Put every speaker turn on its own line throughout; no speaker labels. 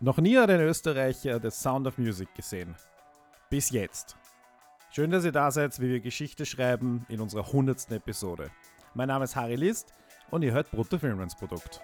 Noch nie hat ein Österreicher The Sound of Music gesehen. Bis jetzt. Schön, dass ihr da seid, wie wir Geschichte schreiben in unserer 100. Episode. Mein Name ist Harry List und ihr hört Brutto Filmrens Produkt.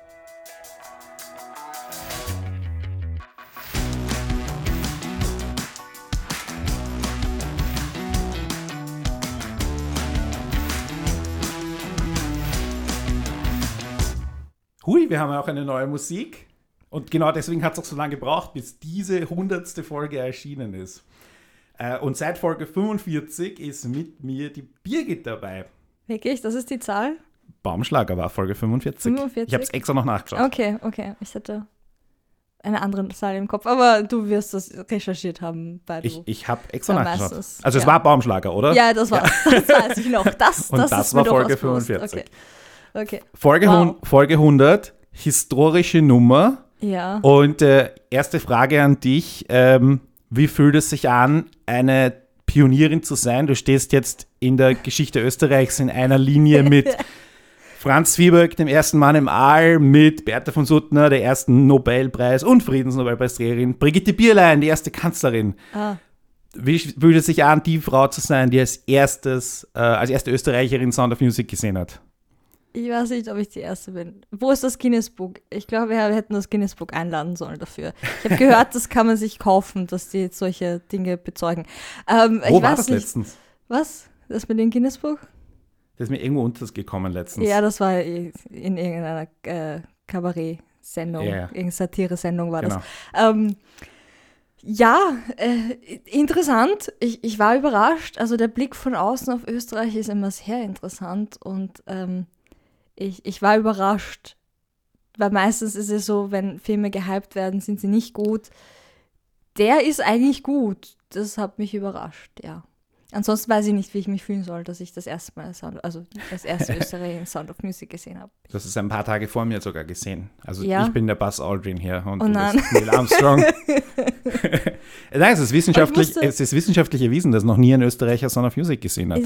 Hui, wir haben auch eine neue Musik. Und genau deswegen hat es auch so lange gebraucht, bis diese hundertste Folge erschienen ist. Äh, und seit Folge 45 ist mit mir die Birgit dabei.
Wirklich? Das ist die Zahl?
Baumschlager war Folge 45.
45?
Ich habe es extra noch nachgeschaut.
Okay, okay. Ich hatte eine andere Zahl im Kopf, aber du wirst das recherchiert haben, weil du.
Ich, ich habe extra
Ja,
nachgeschaut.
meistens,
Also es
ja.
war Baumschlager, oder?
ja, das war, das weiß ich noch. Das,
Und
das,
das
ist
war Folge
durchaus bewusst.
45.
Okay. okay.
Folge,
Wow.
Folge 100, historische Nummer.
Ja.
Und äh, erste Frage an dich. Ähm, wie fühlt es sich an, eine Pionierin zu sein? Du stehst jetzt in der Geschichte Österreichs in einer Linie mit Franz Zwieback, dem ersten Mann im Aal, mit Bertha von Suttner, der ersten Nobelpreis- und Friedensnobelpreisträgerin, Brigitte Bierlein, die erste Kanzlerin.
Ah.
Wie fühlt es sich an, die Frau zu sein, die als erstes, äh, als erste Österreicherin Sound of Music gesehen hat?
Ich weiß nicht, ob ich die Erste bin. Wo ist das Guinness Book? Ich glaube, wir hätten das Guinness Book einladen sollen dafür. Ich habe gehört, das kann man sich kaufen, dass die solche Dinge bezeugen. Ähm,
Wo war das
nicht.
letztens?
Was? Das mit dem Guinness Book?
Das ist mir irgendwo untergekommen letztens.
Ja, das war in irgendeiner äh, Kabarett-Sendung,
ja.
irgendeine Satire-Sendung war
genau.
das. Ähm, ja, äh, interessant. Ich, ich war überrascht. Also der Blick von außen auf Österreich ist immer sehr interessant und ähm, ich, ich war überrascht. Weil meistens ist es so, wenn Filme gehypt werden, sind sie nicht gut. Der ist eigentlich gut. Das hat mich überrascht, ja. Ansonsten weiß ich nicht, wie ich mich fühlen soll, dass ich das erste Mal, Sound, also das erste Österreich Sound of Music gesehen habe.
Das ist ein paar Tage vor mir sogar gesehen. Also
Ja?
ich bin der Buzz Aldrin hier und
Oh
du
nein.
bist Neil Armstrong. Nein, es ist, wissenschaftlich,
musste-
es ist wissenschaftlich erwiesen, dass noch nie ein Österreicher Sound of Music gesehen hat.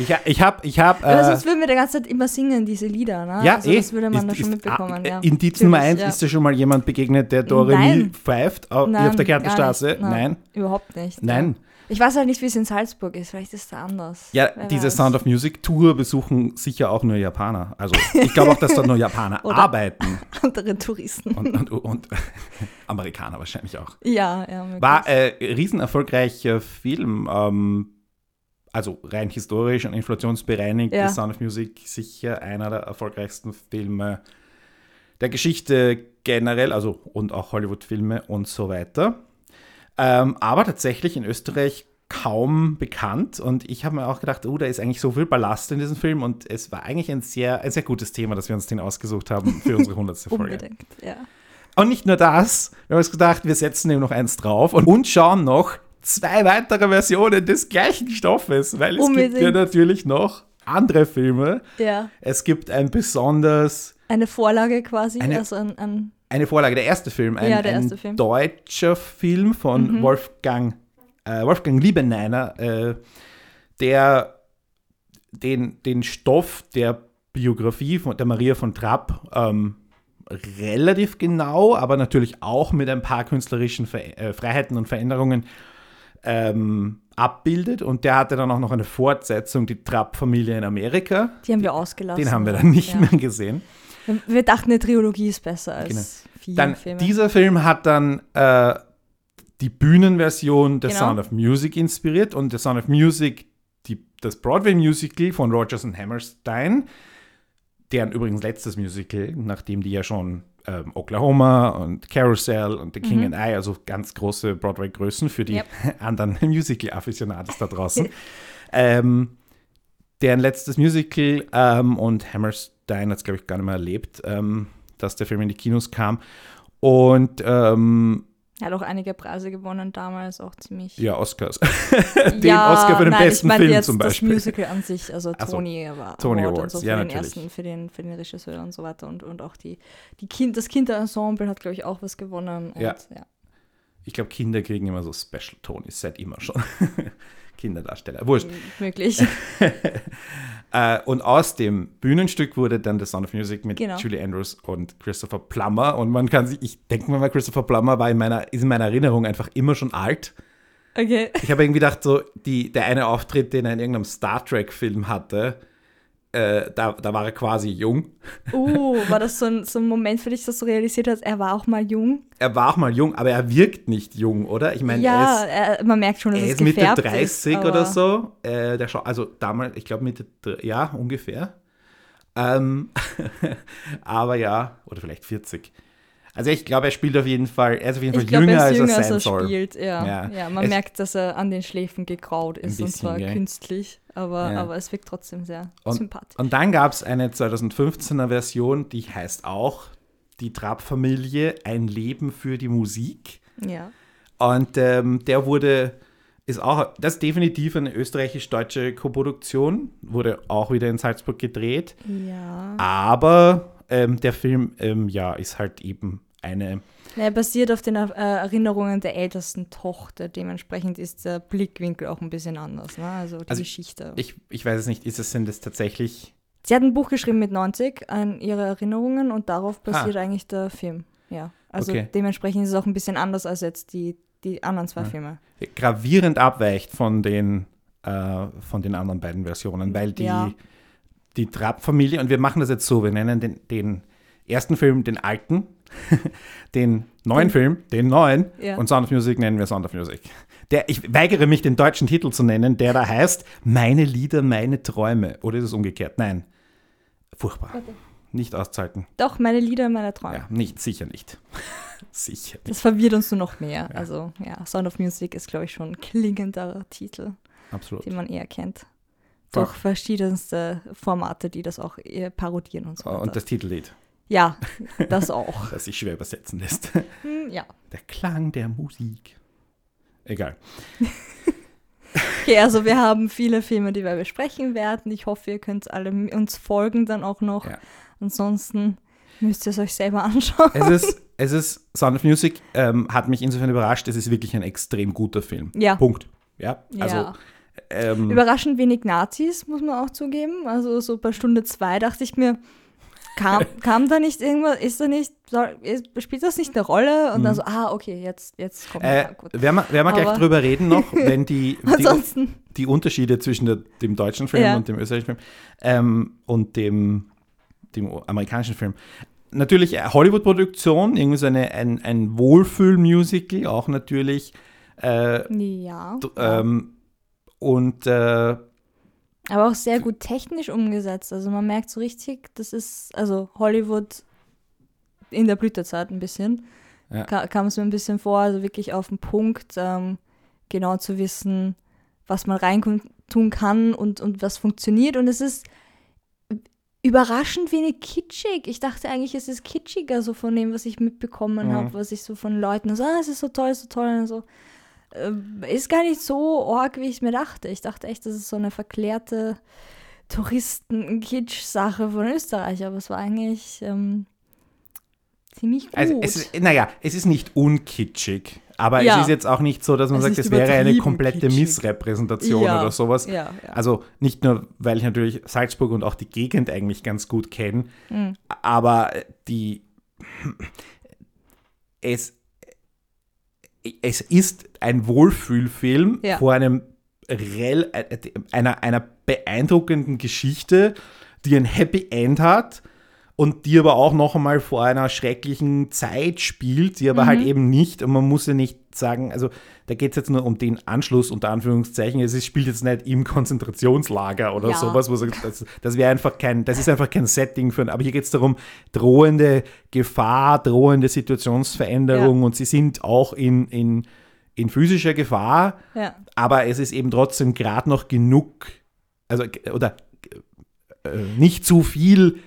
Ich,
Ich, ha- ich habe, ich hab, äh,
sonst würden wir die ganze Zeit immer singen, diese Lieder, ne?
ja,
also
eh,
das würde man
ist-
da schon
ist-
mitbekommen,
ah,
ja.
Indiz Nummer eins,
ja.
ist dir schon mal jemand begegnet, der Doremi
Nein.
pfeift auf,
Nein,
auf der
gar
Kärntnerstraße?
nicht,
Nein.
Überhaupt nicht.
Nein.
Ich weiß halt nicht, wie es in Salzburg ist, vielleicht ist es da anders.
Ja,
Wer
diese
weiß.
Sound of Music Tour besuchen sicher auch nur Japaner. Also ich glaube auch, dass dort nur Japaner arbeiten.
Andere Touristen.
Und, und, und Amerikaner wahrscheinlich auch.
ja, ja.
War äh, riesen erfolgreicher Film. Ähm, also rein historisch und inflationsbereinigt
Ja.
ist Sound of Music sicher einer der erfolgreichsten Filme der Geschichte generell, also und auch Hollywood-Filme und so weiter. Ähm, aber tatsächlich in Österreich kaum bekannt und ich habe mir auch gedacht, oh, da ist eigentlich so viel Ballast in diesem Film und es war eigentlich ein sehr, ein sehr gutes Thema, dass wir uns den ausgesucht haben für unsere 100. Folge.
Unbedingt, ja.
Und nicht nur das, wir haben uns gedacht, wir setzen dem noch eins drauf und, und schauen noch zwei weitere Versionen des gleichen Stoffes, weil es gibt ja
Unbedingt.
natürlich noch andere Filme.
Ja.
Es gibt ein besonders,
Eine Vorlage quasi,
Eine-
also ein, ein
eine Vorlage, der erste Film, ein,
Ja, der erste
ein
Film. Mhm.
deutscher Film von Wolfgang, äh, Wolfgang Liebeneiner, äh, der den, den Stoff der Biografie von der Maria von Trapp ähm, relativ genau, aber natürlich auch mit ein paar künstlerischen Ver äh, Freiheiten und Veränderungen ähm, abbildet. Und der hatte dann auch noch eine Fortsetzung, die Trapp-Familie in Amerika.
die haben wir ausgelassen.
Den haben wir dann nicht
ja.
mehr gesehen.
Wir dachten, eine Trilogie ist besser als
Genau.
vier
Dann
Filme.
dieser Film hat dann äh, die Bühnenversion der
Genau.
Sound of Music inspiriert und der Sound of Music, die, das Broadway-Musical von Rogers und Hammerstein, deren übrigens letztes Musical, nachdem die ja schon ähm, Oklahoma und Carousel und The King
Mhm.
and I, also ganz große Broadway-Größen für die
Yep.
anderen Musical-Afficionados da draußen. ähm, deren letztes Musical ähm, und Hammerstein hat es, glaube ich, gar nicht mehr erlebt, ähm, dass der Film in die Kinos kam. Und ähm,
er hat auch einige Preise gewonnen damals, auch ziemlich.
ja, Oscars. Den Oscar für den
nein,
besten
ich meine
Film
jetzt
zum Beispiel.
Das Musical an sich, also
Ach so,
Tony, aber
Tony
Award
Awards,
und so für
ja,
den
natürlich.
ersten, für den, für den Regisseur und so weiter und, und auch die, die kind, das Kinderensemble hat, glaube ich, auch was gewonnen. Und,
Ja.
ja.
Ich glaube, Kinder kriegen immer so Special Tonys, seit immer schon. Kinderdarsteller. Wurscht.
Möglich.
Äh, und aus dem Bühnenstück wurde dann The Sound of Music mit
Genau.
Julie Andrews und Christopher Plummer. Und man kann sich, ich denke mir mal, Christopher Plummer war in meiner, ist in meiner Erinnerung einfach immer schon alt.
Okay.
Ich habe irgendwie gedacht, so die, der eine Auftritt, den er in irgendeinem Star Trek-Film hatte, äh, da, da war er quasi jung.
Uh, war das so ein, so ein Moment für dich, dass du realisiert hast, er war auch mal jung?
Er war auch mal jung, aber er wirkt nicht jung, oder? Ich meine,
ja,
er ist,
er, man merkt schon, dass
er
es
ist Mitte
gefärbt
30
ist,
oder so. Äh, der Schau also damals, ich glaube Mitte, ja, ungefähr. Ähm, aber ja, oder vielleicht 40. Also ich glaube, er spielt auf jeden Fall, er ist auf jeden Fall
Ich glaube,
jünger,
er ist jünger,
als er
als
soll.
spielt. Ja,
Ja.
ja. man
Es-
merkt, dass er an den Schläfen gegraut ist und
bisschen,
zwar
gell?
künstlich, aber,
Ja.
aber es wirkt trotzdem sehr
Und-
sympathisch.
Und dann gab es eine 2015er Version, die heißt auch Die Trapp-Familie, ein Leben für die Musik.
Ja.
Und ähm, der wurde, ist auch, das ist definitiv eine österreichisch-deutsche Koproduktion, wurde auch wieder in Salzburg gedreht.
Ja.
Aber ähm, der Film, ähm, ja, ist halt eben eine,
Er basiert auf den äh, Erinnerungen der ältesten Tochter. Dementsprechend ist der Blickwinkel auch ein bisschen anders. Ne? Also die
Also
Geschichte.
ich, ich weiß es nicht, ist es, sind es tatsächlich,
Sie hat ein Buch geschrieben mit 90 an ihre Erinnerungen und darauf basiert
Ah.
eigentlich der Film. Ja. Also
Okay.
dementsprechend ist es auch ein bisschen anders als jetzt die, die anderen zwei Filme.
gravierend abweicht von den, äh, von den anderen beiden Versionen, weil die,
Ja.
die Trapp-Familie, und wir machen das jetzt so, wir nennen den, den ersten Film den alten, den neuen
Den-
Film den neuen
Ja.
und Sound of Music nennen wir Sound of Music. Der, ich weigere mich, den deutschen Titel zu nennen, der da heißt Meine Lieder, meine Träume. Oder ist es umgekehrt? Nein. Furchtbar.
Warte.
Nicht auszuhalten.
Doch, meine Lieder, meine Träume.
Ja, nicht, sicher nicht. sicher nicht.
Das verwirrt uns nur noch mehr. Also ja, Sound of Music ist, glaube ich, schon ein klingenderer Titel,
Absolut.
den man eher kennt. Durch verschiedenste Formate, die das auch eher parodieren und so weiter.
Und das Titellied,
ja, das auch.
das sich schwer übersetzen lässt.
Hm, ja.
Der Klang der Musik. Egal.
Okay, also wir haben viele Filme, die wir besprechen werden. Ich hoffe, ihr könnt alle uns folgen dann auch noch.
Ja.
Ansonsten müsst ihr es euch selber anschauen.
Es ist, es ist Sound of Music ähm, hat mich insofern überrascht, es ist wirklich ein extrem guter Film.
Ja.
Punkt. Ja, also
ja.
ähm,
Überraschend wenig Nazis, muss man auch zugeben. Also so bei Stunde zwei dachte ich mir, kam, kam da nicht irgendwas, ist da nicht, spielt das nicht eine Rolle? Und dann so, ah, okay, jetzt, jetzt kommt
Mhm. äh,
gut.
werden wir, werden wir gleich drüber reden noch, wenn die, die, die Unterschiede zwischen der, dem deutschen Film
Ja.
und dem österreichischen Film ähm, und dem, dem amerikanischen Film. Natürlich äh, Hollywood-Produktion, irgendwie so eine, ein, ein Wohlfühl-Musical, auch natürlich. Äh,
ja.
ähm, und äh,
Aber auch sehr gut technisch umgesetzt. Also man merkt so richtig, das ist, also Hollywood in der Blütezeit ein bisschen.
Ja.
Ka kam es mir ein bisschen vor, also wirklich auf den Punkt, ähm, genau zu wissen, was man rein tun kann und, und was funktioniert. Und es ist überraschend wenig kitschig. Ich dachte eigentlich, es ist kitschiger, so von dem, was ich mitbekommen
Mhm.
habe, was ich so von Leuten so, ah, es ist so toll, so toll und so. Ähm, ist gar nicht so arg, wie ich mir dachte. Ich dachte echt, das ist so eine verklärte Touristen-Kitsch-Sache von Österreich, aber es war eigentlich ähm, ziemlich gut.
Also es ist, naja, es ist nicht unkitschig, aber
Ja.
es ist jetzt auch nicht so, dass man
Es
sagt, es wäre eine komplette
kitschig.
Missrepräsentation
Ja,
oder sowas.
ja.
Also nicht nur, weil ich natürlich Salzburg und auch die Gegend eigentlich ganz gut kenne,
Mhm.
aber die es, es ist ein Wohlfühlfilm
Ja.
vor einem rel, einer, einer beeindruckenden Geschichte, die ein Happy End hat und die aber auch noch einmal vor einer schrecklichen Zeit spielt, die aber
Mhm.
halt eben nicht, und man muss ja nicht sagen, also da geht es jetzt nur um den Anschluss unter Anführungszeichen, es ist, spielt jetzt nicht im Konzentrationslager oder
Ja.
sowas, wo das, das wäre einfach kein, das ist einfach kein Setting für, aber hier geht es darum, drohende Gefahr, drohende Situationsveränderung
Ja.
und sie sind auch in, in, in physischer Gefahr,
ja.
aber es ist eben trotzdem gerade noch genug, also oder äh, nicht zu viel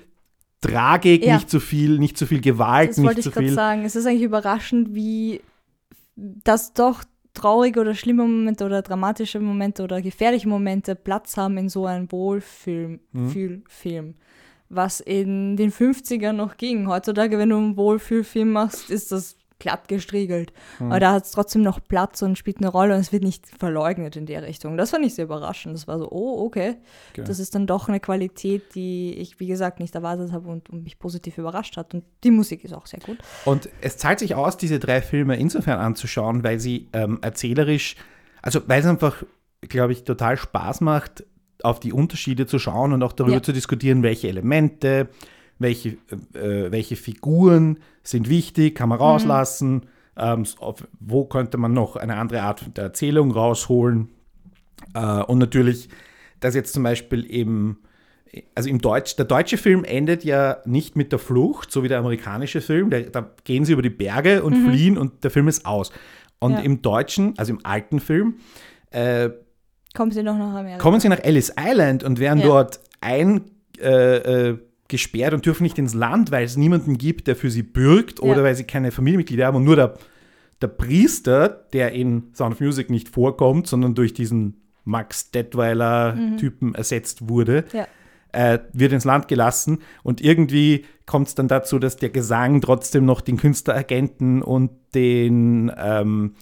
Tragik,
Ja.
nicht zu viel, nicht zu viel Gewalt,
Das wollte
nicht
ich
zu
gerade
viel.
sagen. Es ist eigentlich überraschend, wie das doch traurige oder schlimme Momente oder dramatische Momente oder gefährliche Momente Platz haben in so einem Wohlfilm,
Mhm.
Was in den 50ern noch ging. Heutzutage, wenn du einen Wohlfühlfilm machst, ist das glatt gestriegelt. Mhm. Aber da hat es trotzdem noch Platz und spielt eine Rolle und es wird nicht verleugnet in der Richtung. Das fand ich sehr überraschend. Das war so, oh, okay. okay. Das ist dann doch eine Qualität, die ich, wie gesagt, nicht erwartet habe und, und mich positiv überrascht hat. Und die Musik ist auch sehr gut.
Und es zahlt sich aus, diese drei Filme insofern anzuschauen, weil sie ähm, erzählerisch, also weil es einfach, glaube ich, total Spaß macht, auf die Unterschiede zu schauen und auch darüber ja. zu diskutieren, welche Elemente, welche, äh, welche Figuren sind wichtig, kann man mhm. rauslassen, mhm. ähm, wo könnte man noch eine andere Art der Erzählung rausholen. Äh, und natürlich, dass jetzt zum Beispiel eben, also im Deutsch, der deutsche Film endet ja nicht mit der Flucht, so wie der amerikanische Film. Der, da gehen sie über die Berge und mhm. fliehen und der Film ist aus. Und ja. im deutschen, also im alten Film, äh,
kommen sie noch nach Amerika.
Kommen sie nach Ellis Island und werden ja. dort ein äh, äh gesperrt und dürfen nicht ins Land, weil es niemanden gibt, der für sie bürgt ja. oder weil sie keine Familienmitglieder haben und nur der, der Priester, der in Sound of Music nicht vorkommt, sondern durch diesen Max Detweiler-Typen mhm. ersetzt wurde, ja. äh, wird ins Land gelassen und irgendwie kommt es dann dazu, dass der Gesang trotzdem noch den Künstleragenten und den, ähm,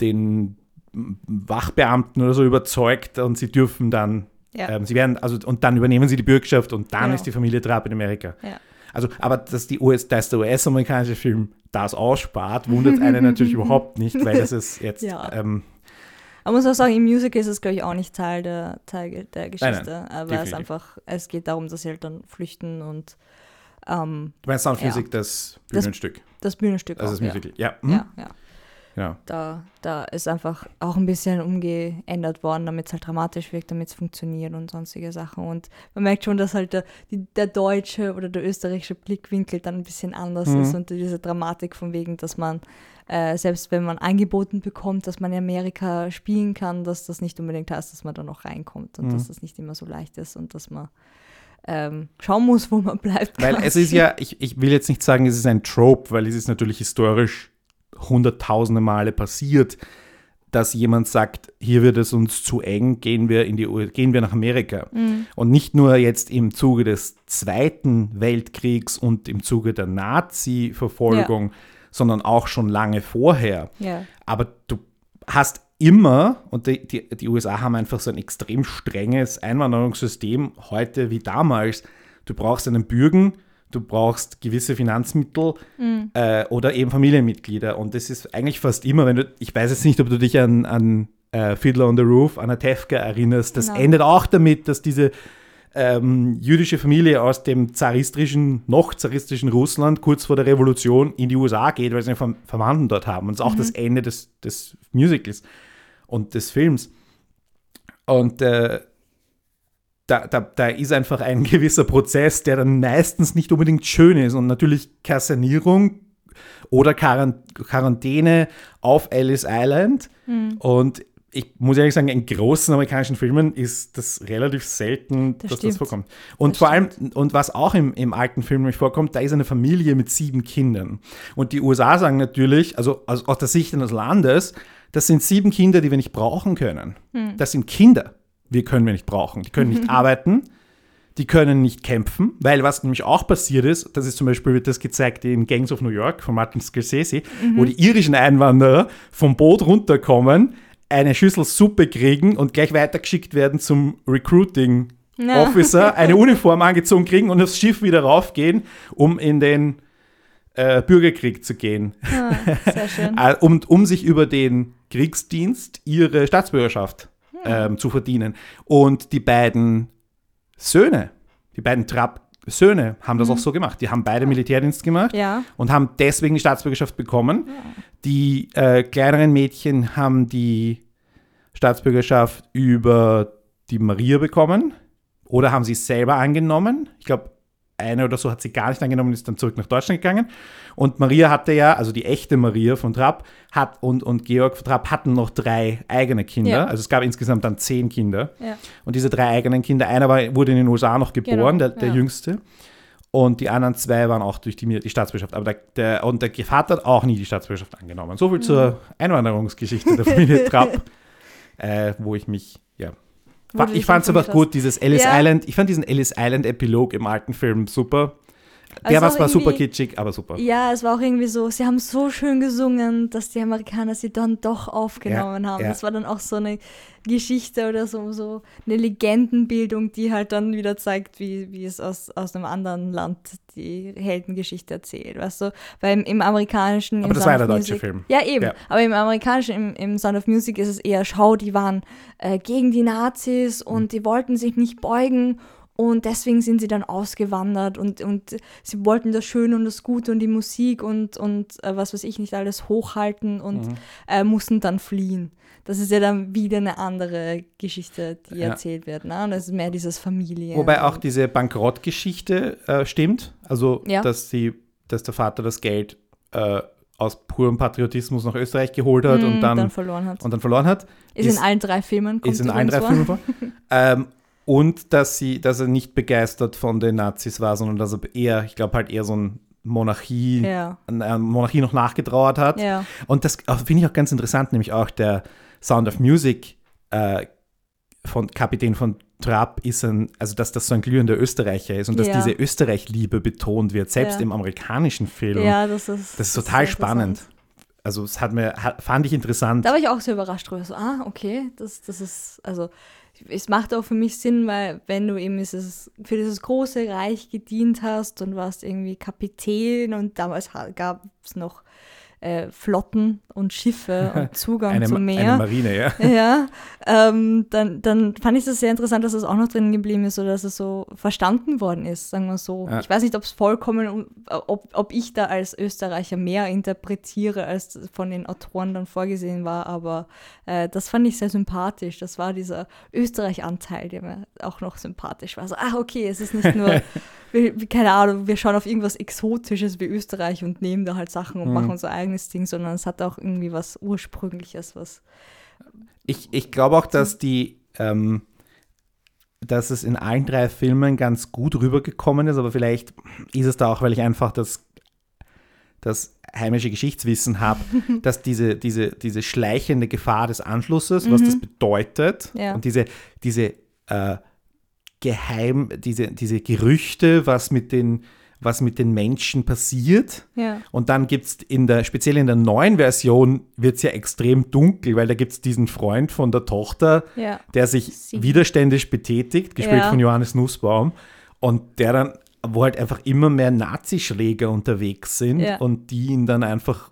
den Wachbeamten oder so überzeugt und sie dürfen dann ja. Ähm, sie werden, also, und dann übernehmen sie die Bürgschaft und dann genau. ist die Familie Trapp in Amerika. Ja. Also, aber dass, die US, dass der US-amerikanische Film das ausspart, wundert einen natürlich überhaupt nicht, weil das ist jetzt. Ja. Ähm,
man muss auch sagen, im Musical ist es, glaube ich, auch nicht Teil der, Teil der Geschichte. Nein, nein, aber es einfach, es geht darum, dass sie halt dann flüchten und ähm,
Du meinst Sound ja. Music, das Bühnenstück?
Das, das Bühnenstück.
Also auch, das Musical, ja.
Ja, ja. ja. Ja. Da, da ist einfach auch ein bisschen umgeändert worden, damit es halt dramatisch wirkt, damit es funktioniert und sonstige Sachen. Und man merkt schon, dass halt der, die, der deutsche oder der österreichische Blickwinkel dann ein bisschen anders mhm. ist und diese Dramatik von wegen, dass man, äh, selbst wenn man angeboten bekommt, dass man in Amerika spielen kann, dass das nicht unbedingt heißt, dass man da noch reinkommt und mhm. dass das nicht immer so leicht ist und dass man ähm, schauen muss, wo man bleibt.
Weil es ist ja, ich, ich will jetzt nicht sagen, es ist ein Trope, weil es ist natürlich historisch hunderttausende Male passiert, dass jemand sagt, hier wird es uns zu eng, gehen wir, in die, gehen wir nach Amerika. Mhm. Und nicht nur jetzt im Zuge des Zweiten Weltkriegs und im Zuge der Nazi-Verfolgung, ja. sondern auch schon lange vorher. Ja. Aber du hast immer, und die, die, die USA haben einfach so ein extrem strenges Einwanderungssystem, heute wie damals, du brauchst einen Bürgen, du brauchst gewisse Finanzmittel mhm. äh, oder eben Familienmitglieder. Und das ist eigentlich fast immer, wenn du, ich weiß jetzt nicht, ob du dich an, an äh, Fiddler on the Roof, an Tefka erinnerst, das genau. endet auch damit, dass diese ähm, jüdische Familie aus dem zaristischen, noch zaristischen Russland kurz vor der Revolution in die USA geht, weil sie einen Verwandten dort haben. Und das ist auch mhm. das Ende des, des Musicals und des Films. Und äh, da, da, da ist einfach ein gewisser Prozess, der dann meistens nicht unbedingt schön ist. Und natürlich Kassanierung oder Quarantäne auf Ellis Island. Mhm. Und ich muss ehrlich sagen, in großen amerikanischen Filmen ist das relativ selten, das dass stimmt. das vorkommt. Und das vor allem, und was auch im, im alten Film nämlich vorkommt, da ist eine Familie mit sieben Kindern. Und die USA sagen natürlich, also, also aus der Sicht eines Landes, das sind sieben Kinder, die wir nicht brauchen können. Hm. Das sind Kinder wir können wir nicht brauchen. Die können nicht arbeiten, die können nicht kämpfen, weil was nämlich auch passiert ist, das ist zum Beispiel, wird das gezeigt in Gangs of New York von Martin Scorsese, mhm. wo die irischen Einwanderer vom Boot runterkommen, eine Schüssel Suppe kriegen und gleich weitergeschickt werden zum Recruiting no. Officer, eine Uniform angezogen kriegen und aufs Schiff wieder raufgehen, um in den äh, Bürgerkrieg zu gehen. Ah, sehr schön. Äh, um, um sich über den Kriegsdienst ihre Staatsbürgerschaft ähm, zu verdienen. Und die beiden Söhne, die beiden Trapp-Söhne haben das mhm. auch so gemacht. Die haben beide Militärdienst gemacht ja. und haben deswegen die Staatsbürgerschaft bekommen. Ja. Die äh, kleineren Mädchen haben die Staatsbürgerschaft über die Maria bekommen oder haben sie selber angenommen. Ich glaube, eine oder so hat sie gar nicht angenommen und ist dann zurück nach Deutschland gegangen. Und Maria hatte ja, also die echte Maria von Trapp hat und, und Georg von Trapp hatten noch drei eigene Kinder. Ja. Also es gab insgesamt dann zehn Kinder. Ja. Und diese drei eigenen Kinder, einer war, wurde in den USA noch geboren, genau. der, der ja. jüngste. Und die anderen zwei waren auch durch die, die Staatsbürgerschaft. Aber der, der, und der Vater hat auch nie die Staatsbürgerschaft angenommen. So viel mhm. zur Einwanderungsgeschichte der Familie Trapp, äh, wo ich mich, ich fand es aber gut, dieses Ellis ja. Island, ich fand diesen Ellis Island Epilog im alten Film super. Der
Also
was war super
irgendwie-
kitschig, aber super.
Ja, es war auch irgendwie so, sie haben so schön gesungen, dass die Amerikaner sie dann doch aufgenommen
Ja,
haben.
ja.
Das war dann auch so eine Geschichte oder so, so eine Legendenbildung, die halt dann wieder zeigt, wie, wie es aus, aus einem anderen Land die Heldengeschichte erzählt, weißt du? Weil im, im amerikanischen...
Aber
im
das war ja
Sound
der deutsche
Music-
Film.
Ja, eben.
Ja.
Aber im amerikanischen, im, im Sound of Music ist es eher, schau, die waren äh, gegen die Nazis
Mhm.
und die wollten sich nicht beugen und deswegen sind sie dann ausgewandert und, und sie wollten das Schöne und das Gute und die Musik und, und äh, was weiß ich nicht alles hochhalten und
Mhm.
äh, mussten dann fliehen. Das ist ja dann wieder eine andere Geschichte, die
Ja.
erzählt wird. Ne? Und das ist mehr dieses Familie.
Wobei auch diese Bankrottgeschichte äh, stimmt. Also,
Ja.
dass, die, dass der Vater das Geld äh, aus purem Patriotismus nach Österreich geholt hat
Mm,
und, dann,
dann verloren hat.
und dann verloren hat.
ist,
ist-
in allen drei Filmen. Kommt
ist in allen drei. Filmen vor. ähm, und dass, sie, dass er nicht begeistert von den Nazis war, sondern dass er eher, ich glaube, halt eher so ein Monarchie,
Ja.
einer Monarchie noch nachgetrauert hat.
Ja.
Und das äh, finde ich auch ganz interessant, nämlich auch der Sound of Music äh, von Kapitän von Trapp ist ein, also dass das so ein glühender Österreicher ist und dass
Ja.
diese Österreich-Liebe betont wird, selbst im amerikanischen Film.
ja, das ist.
Das ist total
sehr
spannend. Also es hat mir, fand ich interessant.
Da war ich auch sehr überrascht drüber. So, ah, okay, das, das ist, also es macht auch für mich Sinn, weil wenn du eben dieses, für dieses große Reich gedient hast und warst irgendwie Kapitän und damals gab es noch äh, Flotten und Schiffe und Zugang
eine,
zum
eine
Meer.
Marine, ja.
ja, ähm, dann, dann fand ich das sehr interessant, dass es auch noch drin geblieben ist oder dass es so verstanden worden ist, sagen wir so.
Ja.
Ich weiß nicht, ob es vollkommen, ob, ob ich da als Österreicher mehr interpretiere, als von den Autoren dann vorgesehen war, aber äh, das fand ich sehr sympathisch. Das war dieser Österreich-Anteil, der mir auch noch sympathisch war. So, ah, okay, es ist nicht nur, wir, keine Ahnung, wir schauen auf irgendwas Exotisches wie Österreich und nehmen da halt Sachen und
Mhm.
machen unser eigenes Ding, sondern es hat auch irgendwie was Ursprüngliches, was
Ich, ich glaube auch, dass die, ähm, dass es in allen drei Filmen ganz gut rübergekommen ist, aber vielleicht ist es da auch, weil ich einfach das, das heimische Geschichtswissen habe, dass diese, diese, diese schleichende Gefahr des Anschlusses, was das bedeutet,
Ja.
und diese, diese äh, Geheim, diese, diese Gerüchte, was mit den was mit den Menschen passiert.
Ja.
Und dann gibt es in der, speziell in der neuen Version, wird es ja extrem dunkel, weil da gibt es diesen Freund von der Tochter,
Ja.
der sich
Sie-
widerständisch betätigt, gespielt
Ja.
von Johannes Nussbaum. Und der dann, wo halt einfach immer mehr Nazischläger unterwegs sind und die ihn dann einfach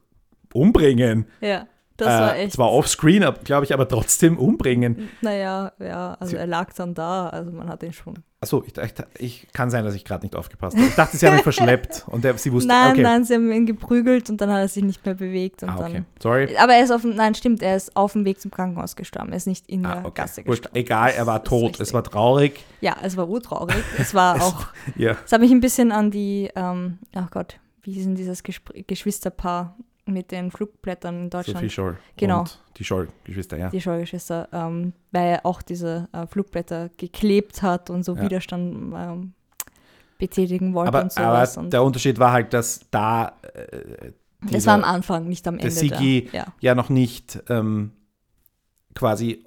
umbringen.
Ja. Das war
Äh,
echt.
Zwar offscreen, glaube ich, aber trotzdem umbringen.
Naja, ja, also er lag dann da, also man hat ihn schon.
Achso, ich, ich, ich kann sein, dass ich gerade nicht aufgepasst habe. Ich dachte, sie haben ihn verschleppt und der, sie wusste,
Nein,
okay.
nein, sie haben ihn geprügelt und dann hat er sich nicht mehr bewegt.
Ah, okay.
dann,
Sorry.
aber er ist auf dem, nein, stimmt, er ist auf dem Weg zum Krankenhaus gestorben. Er ist nicht in
Ah,
der
okay.
Gasse gestorben.
Egal, er war tot. Es war traurig.
Ja, es war urtraurig. Es war
Es-
auch,
Ja.
es hat mich ein bisschen an die, ähm, ach Gott, wie hieß denn dieses Gespr Geschwisterpaar mit den Flugblättern in Deutschland?
Sophie Scholl.
Genau.
Und die Scholl-Geschwister, ja.
die Schollgeschwister, ähm, weil er auch diese äh, Flugblätter geklebt hat und so
Ja.
Widerstand ähm, betätigen wollte
Aber,
und sowas.
aber
und
der Unterschied war halt, dass da äh,
das
dieser-
war am Anfang, nicht am
der
Ende.
Sigi
da. Ja.
ja noch nicht ähm, quasi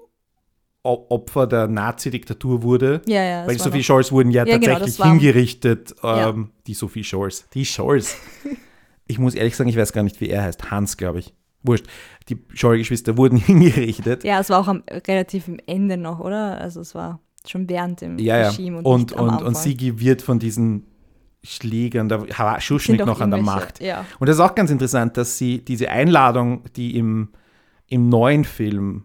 Opfer der Nazi-Diktatur wurde.
ja, ja.
Weil
war
Sophie Scholls wurden ja,
Ja, genau,
tatsächlich
das war-
hingerichtet. Ähm, Die Sophie Scholls. Die Scholls. ich muss ehrlich sagen, ich weiß gar nicht, wie er heißt. Hans, glaube ich. Wurscht. Die Scholl-Geschwister wurden hingerichtet.
Ja, es war auch am, relativ im Ende noch, oder? Also es war schon während dem
Ja, ja.
Regime und,
Und, und, und Sigi wird von diesen Schlägern, da war Schuschnigg noch an der Macht.
Ja,
Und das ist auch ganz interessant, dass sie diese Einladung, die im, im neuen Film,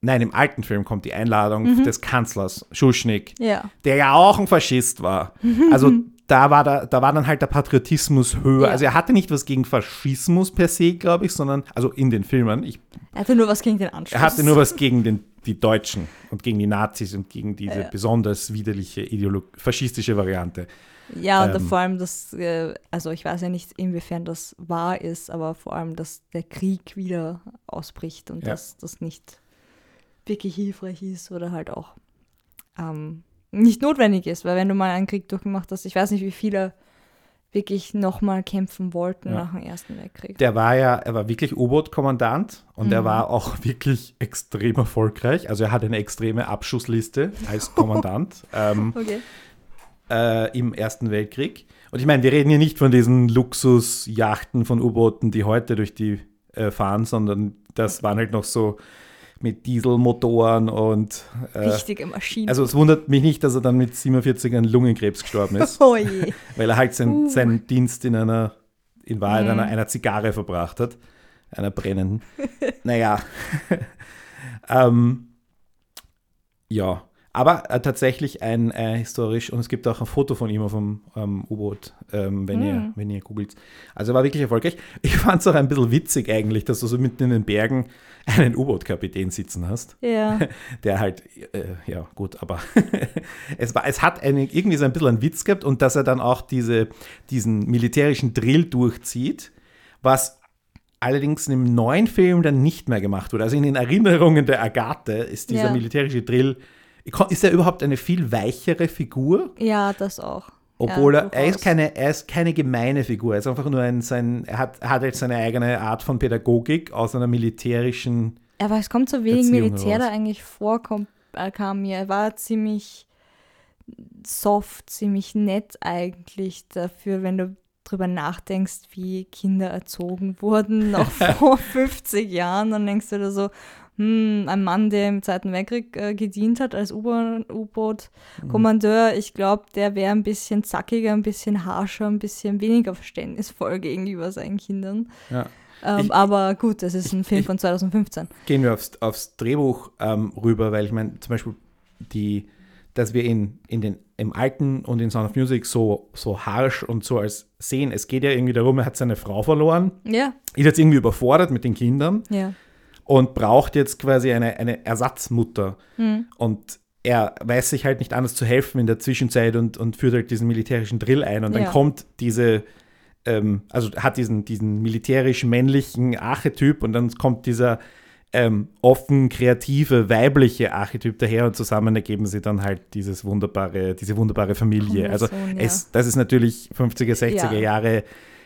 nein, im alten Film kommt die Einladung
Mhm.
des Kanzlers, Schuschnigg,
ja,
der ja auch ein Faschist war. Also da war, da, da war dann halt der Patriotismus höher.
Ja.
Also er hatte nicht was gegen Faschismus per se, glaube ich, sondern, also in den Filmen. Ich,
er hatte nur was gegen den Anschluss.
er hatte nur was gegen den, die Deutschen und gegen die Nazis und gegen diese
Ja.
besonders widerliche Ideolo faschistische Variante.
Ja, und
ähm,
vor allem das, äh, also ich weiß ja nicht, inwiefern das wahr ist, aber vor allem, dass der Krieg wieder ausbricht und
Ja.
dass das nicht wirklich hilfreich ist oder halt auch ähm, nicht notwendig ist, weil wenn du mal einen Krieg durchgemacht hast, ich weiß nicht, wie viele wirklich nochmal kämpfen wollten
Ja.
nach dem Ersten Weltkrieg.
Der war ja, er war wirklich U-Boot-Kommandant und er
Mhm.
war auch wirklich extrem erfolgreich. Also er hat eine extreme Abschussliste als Kommandant ähm,
Okay.
äh, im Ersten Weltkrieg. Und ich meine, wir reden hier nicht von diesen Luxusjachten von U-Booten, die heute durch die äh, fahren, sondern das waren halt noch so mit Dieselmotoren und
äh, richtige Maschinen.
Also es wundert mich nicht, dass er dann mit 47 an Lungenkrebs gestorben ist.
oh je.
Weil er halt sein, uh. seinen Dienst in einer, in Wahrheit mm. einer, einer Zigarre verbracht hat. Einer brennenden. naja. ähm, ja. Aber äh, tatsächlich ein äh, historisch, und es gibt auch ein Foto von ihm auf dem ähm, U-Boot, ähm, wenn, mm. ihr, wenn ihr googelt. Also war wirklich erfolgreich. Ich fand es auch ein bisschen witzig eigentlich, dass du so mitten in den Bergen einen U-Boot-Kapitän sitzen hast.
Ja.
Der halt, äh, ja gut, aber es, war, es hat eine, irgendwie so ein bisschen einen Witz gehabt und dass er dann auch diese, diesen militärischen Drill durchzieht, was allerdings in dem neuen Film dann nicht mehr gemacht wurde. Also in den Erinnerungen der Agathe ist dieser ja. militärische Drill ist er überhaupt eine viel weichere Figur?
Ja, das auch.
Obwohl ja, er, er, ist keine, er ist keine gemeine Figur, er ist einfach nur ein, sein, er hat, hat jetzt seine eigene Art von Pädagogik aus einer militärischen.
Aber es kommt so wenig Erziehung Militär raus. da eigentlich vor, kommt, äh, kam mir. Er war ziemlich soft, ziemlich nett eigentlich dafür, wenn du drüber nachdenkst, wie Kinder erzogen wurden, noch vor 50 Jahren, dann denkst du da so, hm, ein Mann, der im Zweiten Weltkrieg äh, gedient hat als U-Boot-Kommandeur, mhm. ich glaube, der wäre ein bisschen zackiger, ein bisschen harscher, ein bisschen weniger verständnisvoll gegenüber seinen Kindern.
Ja.
Ähm, ich, aber gut, das ist ein Film ich, von 2015.
Gehen wir aufs, aufs Drehbuch ähm, rüber, weil ich meine, zum Beispiel die, dass wir in, in den, im Alten und in Sound of Music so, so harsh und so als sehen. Es geht ja irgendwie darum, er hat seine Frau verloren.
Ja.
Ist jetzt irgendwie überfordert mit den Kindern.
Ja
und braucht jetzt quasi eine, eine Ersatzmutter.
Mhm.
Und er weiß sich halt nicht anders zu helfen in der Zwischenzeit und, und führt halt diesen militärischen Drill ein. Und dann ja. kommt diese, ähm, also hat diesen, diesen militärisch-männlichen Archetyp und dann kommt dieser ähm, offen, kreative, weibliche Archetyp daher und zusammen ergeben sie dann halt dieses wunderbare, diese wunderbare Familie. Also es, das ist natürlich 50er, 60er ja. Jahre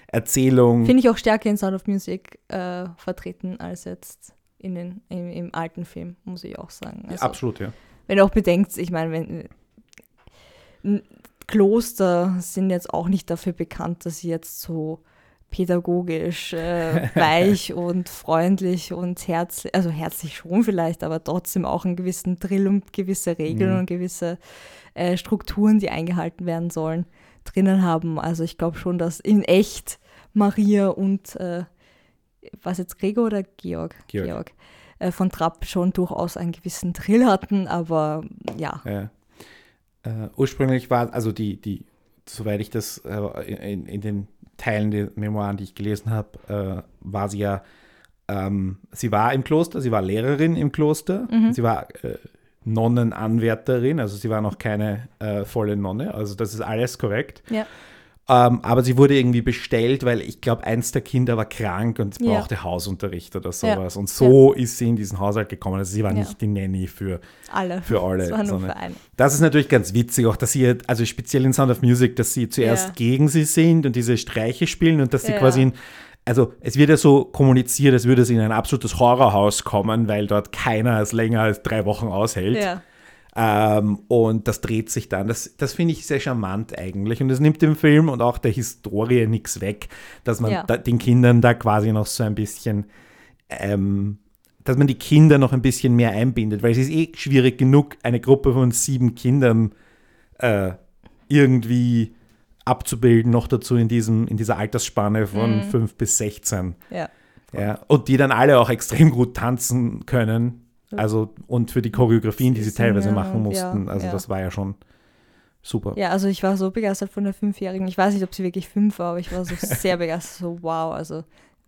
Erzählung.
Finde ich auch stärker in Sound of Music äh, vertreten als jetzt in den, im, im alten Film, muss ich auch sagen.
Also, ja, absolut, ja.
Wenn du auch bedenkst, ich meine, wenn Kloster sind jetzt auch nicht dafür bekannt, dass sie jetzt so pädagogisch, äh, weich und freundlich und herzlich, also herzlich schon vielleicht, aber trotzdem auch einen gewissen Drill und gewisse Regeln mhm. und gewisse äh, Strukturen, die eingehalten werden sollen, drinnen haben. Also ich glaube schon, dass in echt Maria und äh, was jetzt Gregor oder Georg?
Georg. Georg
äh, von Trapp schon durchaus einen gewissen Drill hatten, aber ja.
ja. Äh, ursprünglich war, also die, die, soweit ich das äh, in, in, den Teilen der Memoiren, die ich gelesen habe, äh, war sie ja, ähm, sie war im Kloster, sie war Lehrerin im Kloster, mhm. sie war äh, Nonnenanwärterin, also sie war noch keine volle Nonne, also das ist alles korrekt.
Ja.
Ähm, aber sie wurde irgendwie bestellt, weil ich glaube, eins der Kinder war krank und ja. brauchte Hausunterricht oder sowas. Ja. Und so ja. ist sie in diesen Haushalt gekommen. Also sie war nicht die Nanny für
alle.
Für alle
das war nur für einen.
Das ist natürlich ganz witzig, auch dass sie, also speziell in Sound of Music, dass sie zuerst gegen sie sind und diese Streiche spielen und dass sie quasi in also es wird ja so kommuniziert, als würde es in ein absolutes Horrorhaus kommen, weil dort keiner es länger als drei Wochen aushält.
Ja.
Ähm, und das dreht sich dann. Das, das finde ich sehr charmant eigentlich. Und es nimmt dem Film und auch der Historie nichts weg, dass man ja. da, den Kindern da quasi noch so ein bisschen, ähm, dass man die Kinder noch ein bisschen mehr einbindet, weil es ist eh schwierig genug, eine Gruppe von sieben Kindern äh, irgendwie abzubilden, noch dazu in, diesem, in dieser Altersspanne von mhm. 5 bis 16.
Ja.
ja. Und die dann alle auch extrem gut tanzen können. Also und für die Choreografien, die sie teilweise machen mussten. also das war ja schon super.
Ja, also ich war so begeistert von der Fünfjährigen. Ich weiß nicht, ob sie wirklich fünf war, aber ich war so sehr begeistert. So wow, also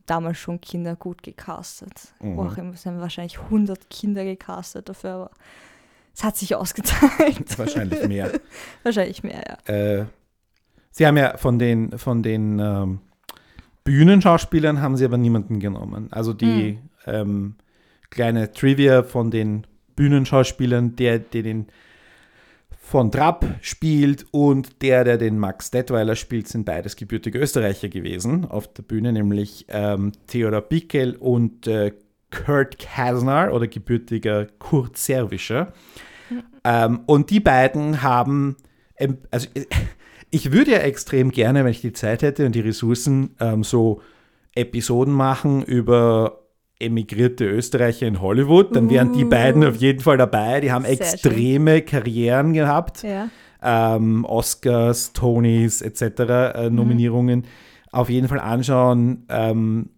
damals schon Kinder gut gecastet. Mhm. Auch immer, es haben wahrscheinlich 100 Kinder gecastet dafür, aber es hat sich ausgezahlt.
Wahrscheinlich mehr.
wahrscheinlich mehr,
ja. Äh, sie haben ja von den, von den ähm, Bühnenschauspielern haben sie aber niemanden genommen. Also die mhm. ähm, kleine Trivia von den Bühnenschauspielern, der, der den von Trapp spielt und der, der den Max Detweiler spielt, sind beides gebürtige Österreicher gewesen auf der Bühne, nämlich ähm, Theodor Bickel und äh, Kurt Kasner oder gebürtiger Kurt Serwischer. Mhm. Ähm, und die beiden haben, ähm, also Ich würde ja extrem gerne, wenn ich die Zeit hätte und die Ressourcen, ähm, so Episoden machen über emigrierte Österreicher in Hollywood. Dann wären die beiden auf jeden Fall dabei. Die haben
Sehr
extreme Karrieren gehabt.
Ja.
Ähm, Oscars, Tonys etc.
Mhm.
Äh, Nominierungen. Auf jeden Fall anschauen. Ähm,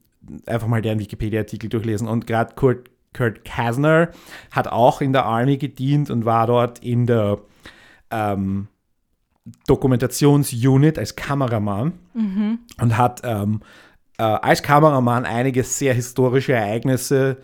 einfach mal deren Wikipedia-Artikel durchlesen. Und gerade Kurt, Kurt Kasner hat auch in der Army gedient und war dort in der ähm, Dokumentationsunit als Kameramann und hat ähm, äh, als Kameramann einige sehr historische Ereignisse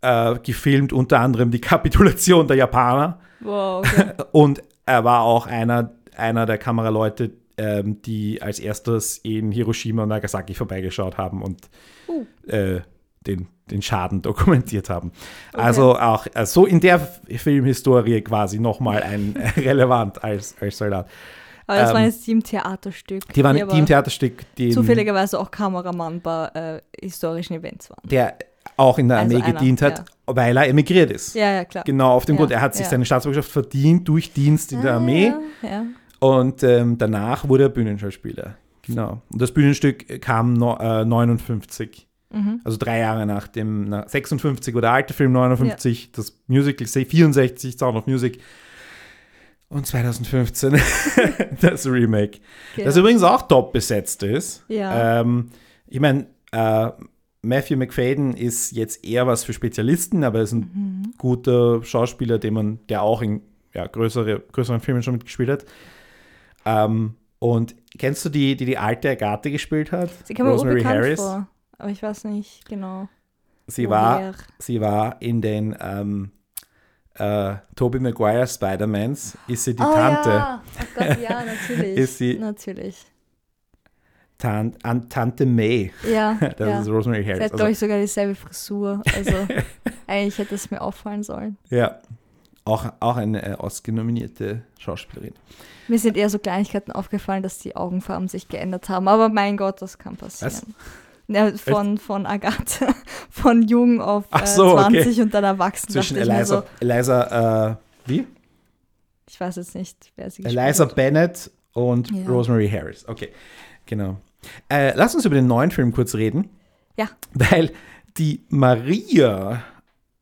äh, gefilmt, unter anderem die Kapitulation der Japaner.
Wow, okay.
Und er war auch einer, einer der Kameraleute, ähm, die als erstes in Hiroshima und Nagasaki vorbeigeschaut haben und
Uh.
äh, den, den Schaden dokumentiert haben. Also auch äh, so in der Filmhistorie quasi nochmal ein relevant als, als Soldat.
Aber das
Ähm,
war jetzt die im Theaterstück.
Die waren
aber
die im Theaterstück, den,
Zufälligerweise auch Kameramann bei äh, historischen Events waren.
der auch in der
Also
Armee
einer,
gedient hat, weil er emigriert ist.
Ja, ja, klar.
Genau, auf dem
Ja,
Grund, er hat sich
ja.
seine Staatsbürgerschaft verdient durch Dienst in der
Ah,
Armee.
Ja, ja.
Und ähm, danach wurde er Bühnenschauspieler. Genau. Und das Bühnenstück kam no, äh, 59.
Mhm.
Also drei Jahre nach dem, na, 56 war der alte Film, 59 das Musical, say 64 Sound of Music. Und 2015 das Remake.
Genau.
Das übrigens auch top besetzt ist.
Ja.
Ähm, ich meine, äh, Matthew McFadden ist jetzt eher was für Spezialisten, aber er ist ein
Mhm.
guter Schauspieler, den man, der auch in ja, größere, größeren Filmen schon mitgespielt hat. Ähm, und kennst du die, die die alte Agathe gespielt hat?
Sie kam mir unbekannt vor, aber ich weiß nicht genau.
Sie war, sie war in den ähm, äh, Tobey Maguire Spider-Mans, ist sie die
oh,
Tante.
Ja. Oh Gott, ja, natürlich.
Ist sie-
Natürlich.
Tan an Tante May.
Ja,
Das
ja.
ist Rosemary
Sie
Harris.
hat,
Also,
glaube ich, sogar dieselbe Frisur. Also, eigentlich hätte es mir auffallen sollen.
ja, auch, auch eine äh, Oscar-nominierte Schauspielerin.
Mir sind eher so Kleinigkeiten aufgefallen, dass die Augenfarben sich geändert haben. Aber mein Gott, das kann passieren. Ja, von, von Agathe, von jung auf äh,
so, okay.
20 und dann erwachsen.
Zwischen Eliza,
So,
Eliza, äh, wie?
ich weiß jetzt nicht, wer sie gespielt
Eliza
hat.
Bennett und
Ja.
Rosemary Harris. Okay, genau. Äh, lass uns über den neuen Film kurz reden.
Ja.
Weil die Maria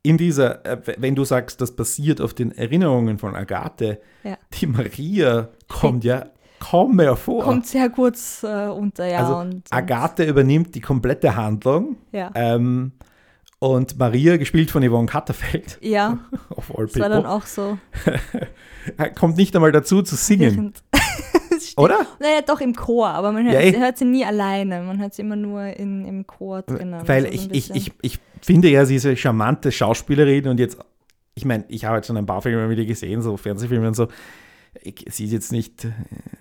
in dieser, äh, wenn du sagst, das basiert auf den Erinnerungen von Agathe,
Ja.
die Maria kommt ja kaum mehr vor.
Kommt sehr kurz äh, unter, ja.
also
und, und,
Agathe übernimmt die komplette Handlung
Ja,
ähm, und Maria, gespielt von Yvonne Katterfeld,
ja
of all
das war dann
people,
auch so.
kommt nicht einmal dazu zu singen, oder?
Naja, doch im Chor, aber man hört,
Ja, eh.
hört sie nie alleine. Man hört sie immer nur in, im Chor drinnen.
Weil
Also so ein
ich, ich, ich, ich finde ja, sie ist eine charmante Schauspielerin und jetzt, ich meine, ich habe jetzt schon ein paar Filme mit ihr gesehen, so Fernsehfilme und so. Ich, sie ist jetzt nicht, äh,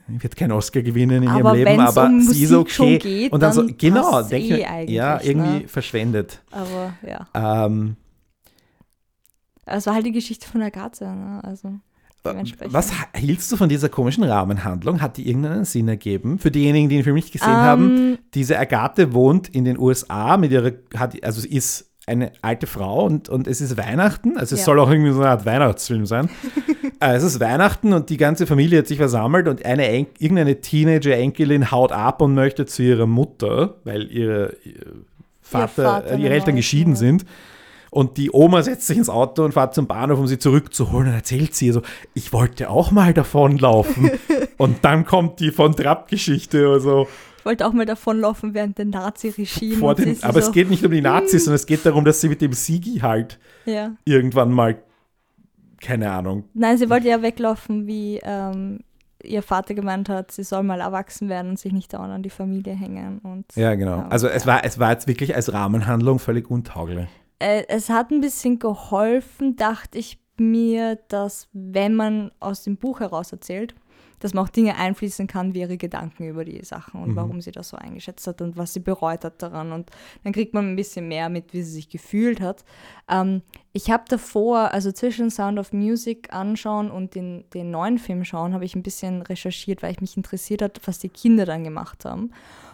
wird keinen Oscar gewinnen in
Aber
ihrem Leben, aber
um
sie ist okay.
geht,
und dann, so,
dann
genau,
passt's
denke
eh
ich, ja, irgendwie
ne?
verschwendet.
Aber ja.
Ähm,
Es war halt die Geschichte von Agathe, ne? Also dementsprechend.
was hieltst du von dieser komischen Rahmenhandlung? Hat die irgendeinen Sinn ergeben? Für diejenigen, die den Film nicht gesehen
Ähm,
haben, diese Agathe wohnt in den USA mit ihrer, hat, also sie ist eine alte Frau und, und es ist Weihnachten, also es
Ja.
soll auch irgendwie so eine Art Weihnachtsfilm sein. äh, es ist Weihnachten und die ganze Familie hat sich versammelt und eine En irgendeine Teenager-Enkelin haut ab und möchte zu ihrer Mutter, weil ihre, ihr Vater,
Vater
äh, ihre Eltern geschieden
Frau.
sind. Und die Oma setzt sich ins Auto und fährt zum Bahnhof, um sie zurückzuholen. Und erzählt sie so, ich wollte auch mal davonlaufen. und dann kommt die von Trapp-Geschichte oder so.
ich wollte auch mal davonlaufen während dem Nazi-Regime.
Aber
so,
es geht nicht um die Nazis, sondern es geht darum, dass sie mit dem Sigi halt
Ja.
irgendwann mal, keine Ahnung.
Nein, sie wollte ja weglaufen, wie ähm, ihr Vater gemeint hat, sie soll mal erwachsen werden und sich nicht dauernd an die Familie hängen. Und,
Ja, genau.
ähm,
Also es war, es war jetzt wirklich als Rahmenhandlung völlig untauglich.
Äh, es hat ein bisschen geholfen, dachte ich mir, dass wenn man aus dem Buch heraus erzählt, dass man auch Dinge einfließen kann, wie ihre Gedanken über die Sachen und
Mhm.
warum sie das so eingeschätzt hat und was sie bereut hat daran. Und dann kriegt man ein bisschen mehr mit, wie sie sich gefühlt hat. Ähm, ich habe davor, also zwischen Sound of Music anschauen und den, den neuen Film schauen, habe ich ein bisschen recherchiert, weil ich mich interessiert hat, was die Kinder dann gemacht haben.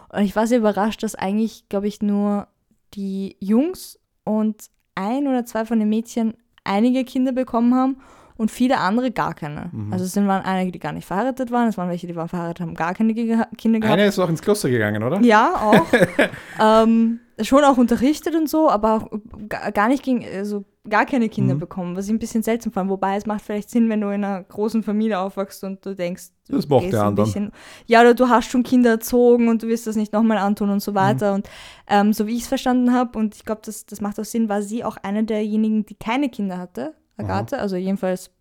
Und ich war sehr überrascht, dass eigentlich, glaube ich, nur die Jungs und ein oder zwei von den Mädchen einige Kinder bekommen haben und viele andere gar keine.
Mhm.
Also es sind- waren einige, die gar nicht verheiratet waren, es waren welche, die waren verheiratet, haben gar keine Kinder gehabt.
Eine ist auch ins Kloster gegangen, oder?
Ja, auch. ähm, schon auch unterrichtet und so, aber auch ga- gar nicht ging, also gar keine Kinder
Mhm.
bekommen, was ich ein bisschen seltsam fand. Wobei es macht vielleicht Sinn, wenn du in einer großen Familie aufwachst und du denkst, du
Das macht der
ein
anderen.
bisschen- Ja, oder du hast schon Kinder erzogen und du wirst das nicht nochmal antun und
Mhm.
so weiter. Und ähm, so wie ich es verstanden habe, und ich glaube, das, das macht auch Sinn, war sie auch eine derjenigen, die keine Kinder hatte, Agathe. Also jedenfalls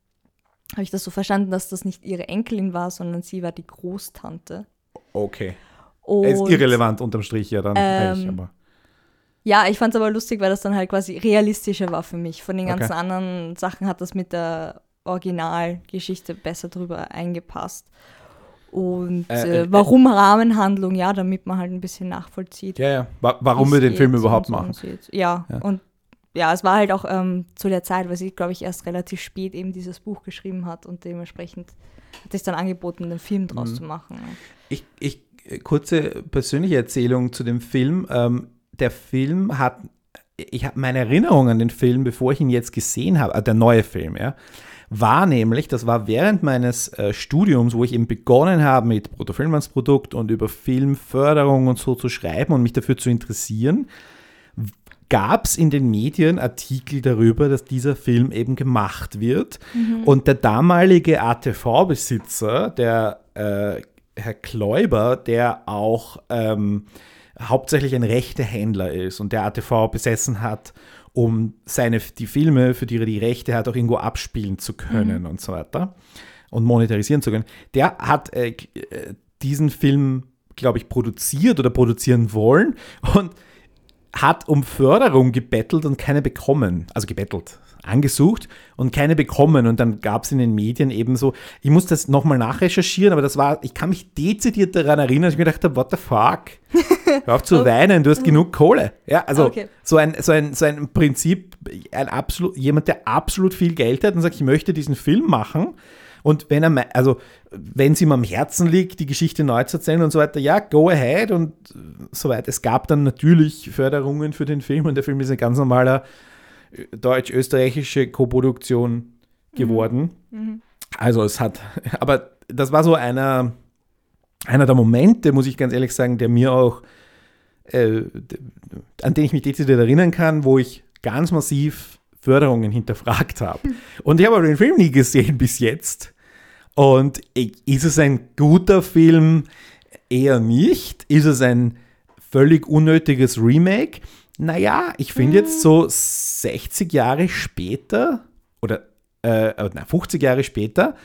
habe ich das so verstanden, dass das nicht ihre Enkelin war, sondern sie war die Großtante.
Okay.
Und
ist irrelevant unterm Strich ja dann.
Ähm,
aber.
Ja, ich fand es aber lustig, weil das dann halt quasi realistischer war für mich. Von den
Okay.
ganzen anderen Sachen hat das mit der Originalgeschichte besser drüber eingepasst. Und
Äh,
äh,
äh,
warum Rahmenhandlung? Ja, damit man halt ein bisschen nachvollzieht.
Ja, ja. Wa warum wir den Film überhaupt machen.
Ja,
Ja.
und ja, es war halt auch ähm, zu der Zeit, weil sie, glaube ich, erst relativ spät eben dieses Buch geschrieben hat und dementsprechend hat sich dann angeboten, einen Film draus
Mhm.
zu machen.
Ich, ich, äh, kurze persönliche Erzählung zu dem Film. Ähm, der Film hat, ich habe meine Erinnerung an den Film, bevor ich ihn jetzt gesehen habe, äh, der neue Film, ja, war nämlich, das war während meines äh, Studiums, wo ich eben begonnen habe mit Bruttofilmlandsprodukt und über Filmförderung und so zu schreiben und mich dafür zu interessieren, gab es in den Medien Artikel darüber, dass dieser Film eben gemacht wird. Und der damalige ATV-Besitzer, der äh, Herr Kläuber, der auch ähm, hauptsächlich ein rechter Händler ist und der ATV besessen hat, um seine, die Filme, für die er die Rechte hat, auch irgendwo abspielen zu können und so weiter und monetarisieren zu können, der hat äh, äh, diesen Film, glaube ich, produziert oder produzieren wollen. Und hat um Förderung gebettelt und keine bekommen. Also gebettelt, angesucht und keine bekommen. Und dann gab es in den Medien eben so, ich muss das nochmal nachrecherchieren, aber das war, ich kann mich dezidiert daran erinnern, dass ich mir gedacht habe, what the fuck? Hör auf zu weinen, du hast genug Kohle. Ja, also
Okay.
so, ein, so, ein, so ein Prinzip, ein absolut, jemand, der absolut viel Geld hat und sagt, ich möchte diesen Film machen. Und wenn er, also wenn es ihm am Herzen liegt, die Geschichte neu zu erzählen und so weiter, ja, go ahead und äh, so weiter. Es gab dann natürlich Förderungen für den Film und der Film ist ein ganz normaler äh, deutsch-österreichische Koproduktion geworden. Also es hat, aber das war so einer, einer der Momente, muss ich ganz ehrlich sagen, der mir auch, äh, an den ich mich dezidiert erinnern kann, wo ich ganz massiv Förderungen hinterfragt habe. Und ich habe aber den Film nie gesehen bis jetzt. Und ist es ein guter Film? Eher nicht. Ist es ein völlig unnötiges Remake? Naja, ich finde jetzt so 60 Jahre später oder äh, äh, na, 50 Jahre später,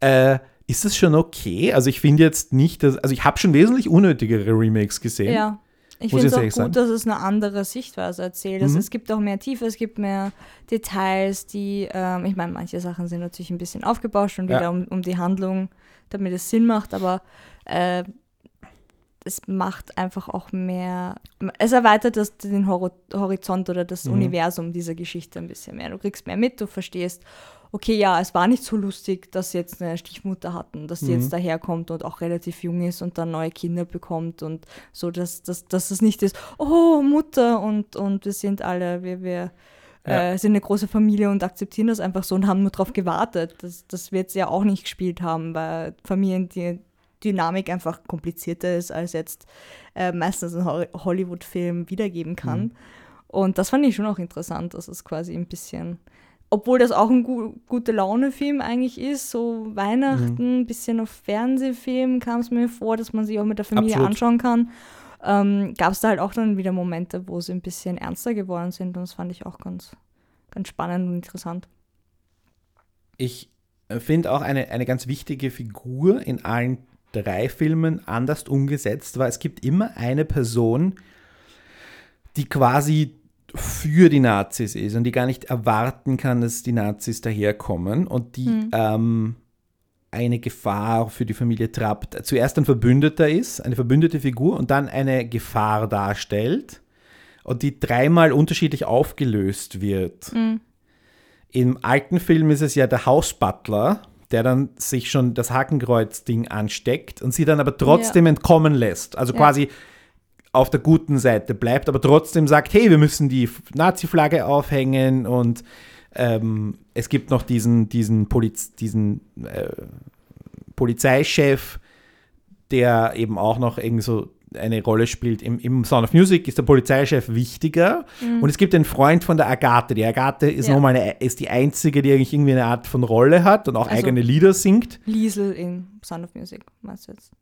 äh, ist das schon okay? Also ich finde jetzt nicht, dass, also ich habe schon wesentlich unnötigere Remakes gesehen.
Ja. Ich finde es auch gut,
sagen.
dass es eine andere Sichtweise erzählt. Also
Mhm.
Es gibt auch mehr Tiefe, es gibt mehr Details, die, ähm, ich meine, manche Sachen sind natürlich ein bisschen aufgebauscht und
Ja.
wieder um, um die Handlung, damit es Sinn macht, aber äh, es macht einfach auch mehr, es erweitert das, den Hor Horizont oder das
Mhm.
Universum dieser Geschichte ein bisschen mehr. Du kriegst mehr mit, du verstehst, okay, ja, es war nicht so lustig, dass sie jetzt eine Stiefmutter hatten, dass sie
Mhm.
jetzt daherkommt und auch relativ jung ist und dann neue Kinder bekommt und so, dass, dass, dass es nicht ist, oh, Mutter und, und wir sind alle, wir, wir
Ja.
äh, sind eine große Familie und akzeptieren das einfach so und haben nur darauf gewartet. Das, das wird sie ja auch nicht gespielt haben, weil Familiendynamik einfach komplizierter ist, als jetzt äh, meistens ein Hol- Hollywood-Film wiedergeben kann.
Mhm.
Und das fand ich schon auch interessant, dass es quasi ein bisschen, obwohl das auch ein gu gute Laune-Film eigentlich ist, so Weihnachten, ein bisschen auf Fernsehfilm kam es mir vor, dass man sich auch mit der Familie
Absolut.
anschauen kann. Ähm, Gab es da halt auch dann wieder Momente, wo sie ein bisschen ernster geworden sind und das fand ich auch ganz, ganz spannend und interessant.
Ich finde auch eine, eine ganz wichtige Figur in allen drei Filmen anders umgesetzt, weil es gibt immer eine Person, die quasi für die Nazis ist und die gar nicht erwarten kann, dass die Nazis daherkommen und die
Hm.
ähm, eine Gefahr für die Familie Trapp zuerst ein Verbündeter ist, eine verbündete Figur und dann eine Gefahr darstellt und die dreimal unterschiedlich aufgelöst wird.
Mhm.
Im alten Film ist es ja der Hausbutler, der dann sich schon das Hakenkreuz-Ding ansteckt und sie dann aber trotzdem entkommen lässt. Also
Ja.
quasi auf der guten Seite bleibt, aber trotzdem sagt, hey, wir müssen die Nazi-Flagge aufhängen und ähm, es gibt noch diesen, diesen, Poliz diesen äh, Polizeichef, der eben auch noch irgendwie so eine Rolle spielt. Im, Im Sound of Music ist der Polizeichef wichtiger. Mhm. Und es gibt einen Freund von der Agathe. Die Agathe ist ja. nochmal eine, ist die einzige, die eigentlich irgendwie eine Art von Rolle hat und auch also eigene Lieder singt.
Liesel in Sound of Music, meinst du jetzt?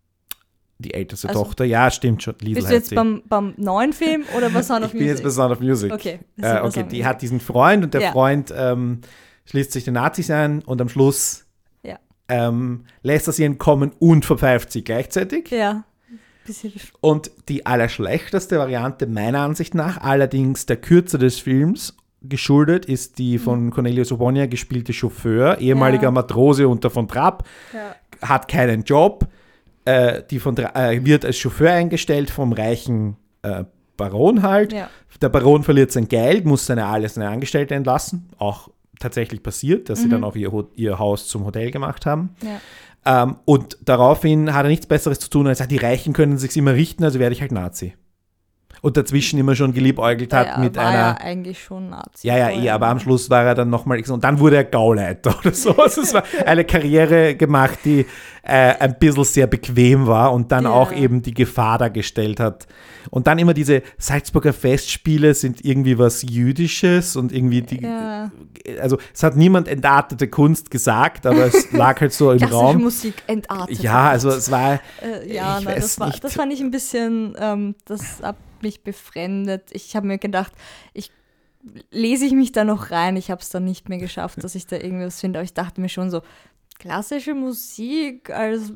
Die älteste also, Tochter, ja, stimmt schon.
Liesel bist du jetzt beim, beim, neuen Film oder bei Sound of Music?
Ich bin jetzt bei Sound of Music.
Okay.
Äh, okay, die hat diesen Freund und der ja. Freund ähm, schließt sich den Nazis ein und am Schluss ja. ähm, lässt er sie entkommen und verpfeift sie gleichzeitig.
Ja.
Und die allerschlechteste Variante meiner Ansicht nach, allerdings der Kürze des Films geschuldet, ist die mhm. von Cornelius Obonia gespielte Chauffeur, ehemaliger ja. Matrose unter von Trapp, ja. hat keinen Job, äh, die von, äh, wird als Chauffeur eingestellt vom reichen äh, Baron halt. Ja. Der Baron verliert sein Geld, muss seine alle seine Angestellte entlassen, auch tatsächlich passiert, dass mhm. sie dann auch ihr, ihr Haus zum Hotel gemacht haben. Ja. Ähm, und daraufhin hat er nichts Besseres zu tun, als sagt, die Reichen können sich immer richten, also werde ich halt Nazi. Und dazwischen immer schon geliebäugelt hat ja, mit
war
einer.
Ja, eigentlich schon Nazi.
Ja, ja, eh, aber am Schluss war er dann nochmal. Und dann wurde er Gauleiter oder so. Also es war eine Karriere gemacht, die äh, ein bisschen sehr bequem war und dann ja. auch eben die Gefahr dargestellt hat. Und dann immer diese Salzburger Festspiele sind irgendwie was Jüdisches und irgendwie die. Ja. Also es hat niemand entartete Kunst gesagt, aber es lag halt so im Raum.
Musik entartet.
Ja, also es war.
Äh, ja, nein, das, war, das fand ich ein bisschen. Ähm, das hat mich befremdet. Ich habe mir gedacht, ich lese ich mich da noch rein. Ich habe es dann nicht mehr geschafft, dass ich da irgendwas finde. Aber ich dachte mir schon so, klassische Musik als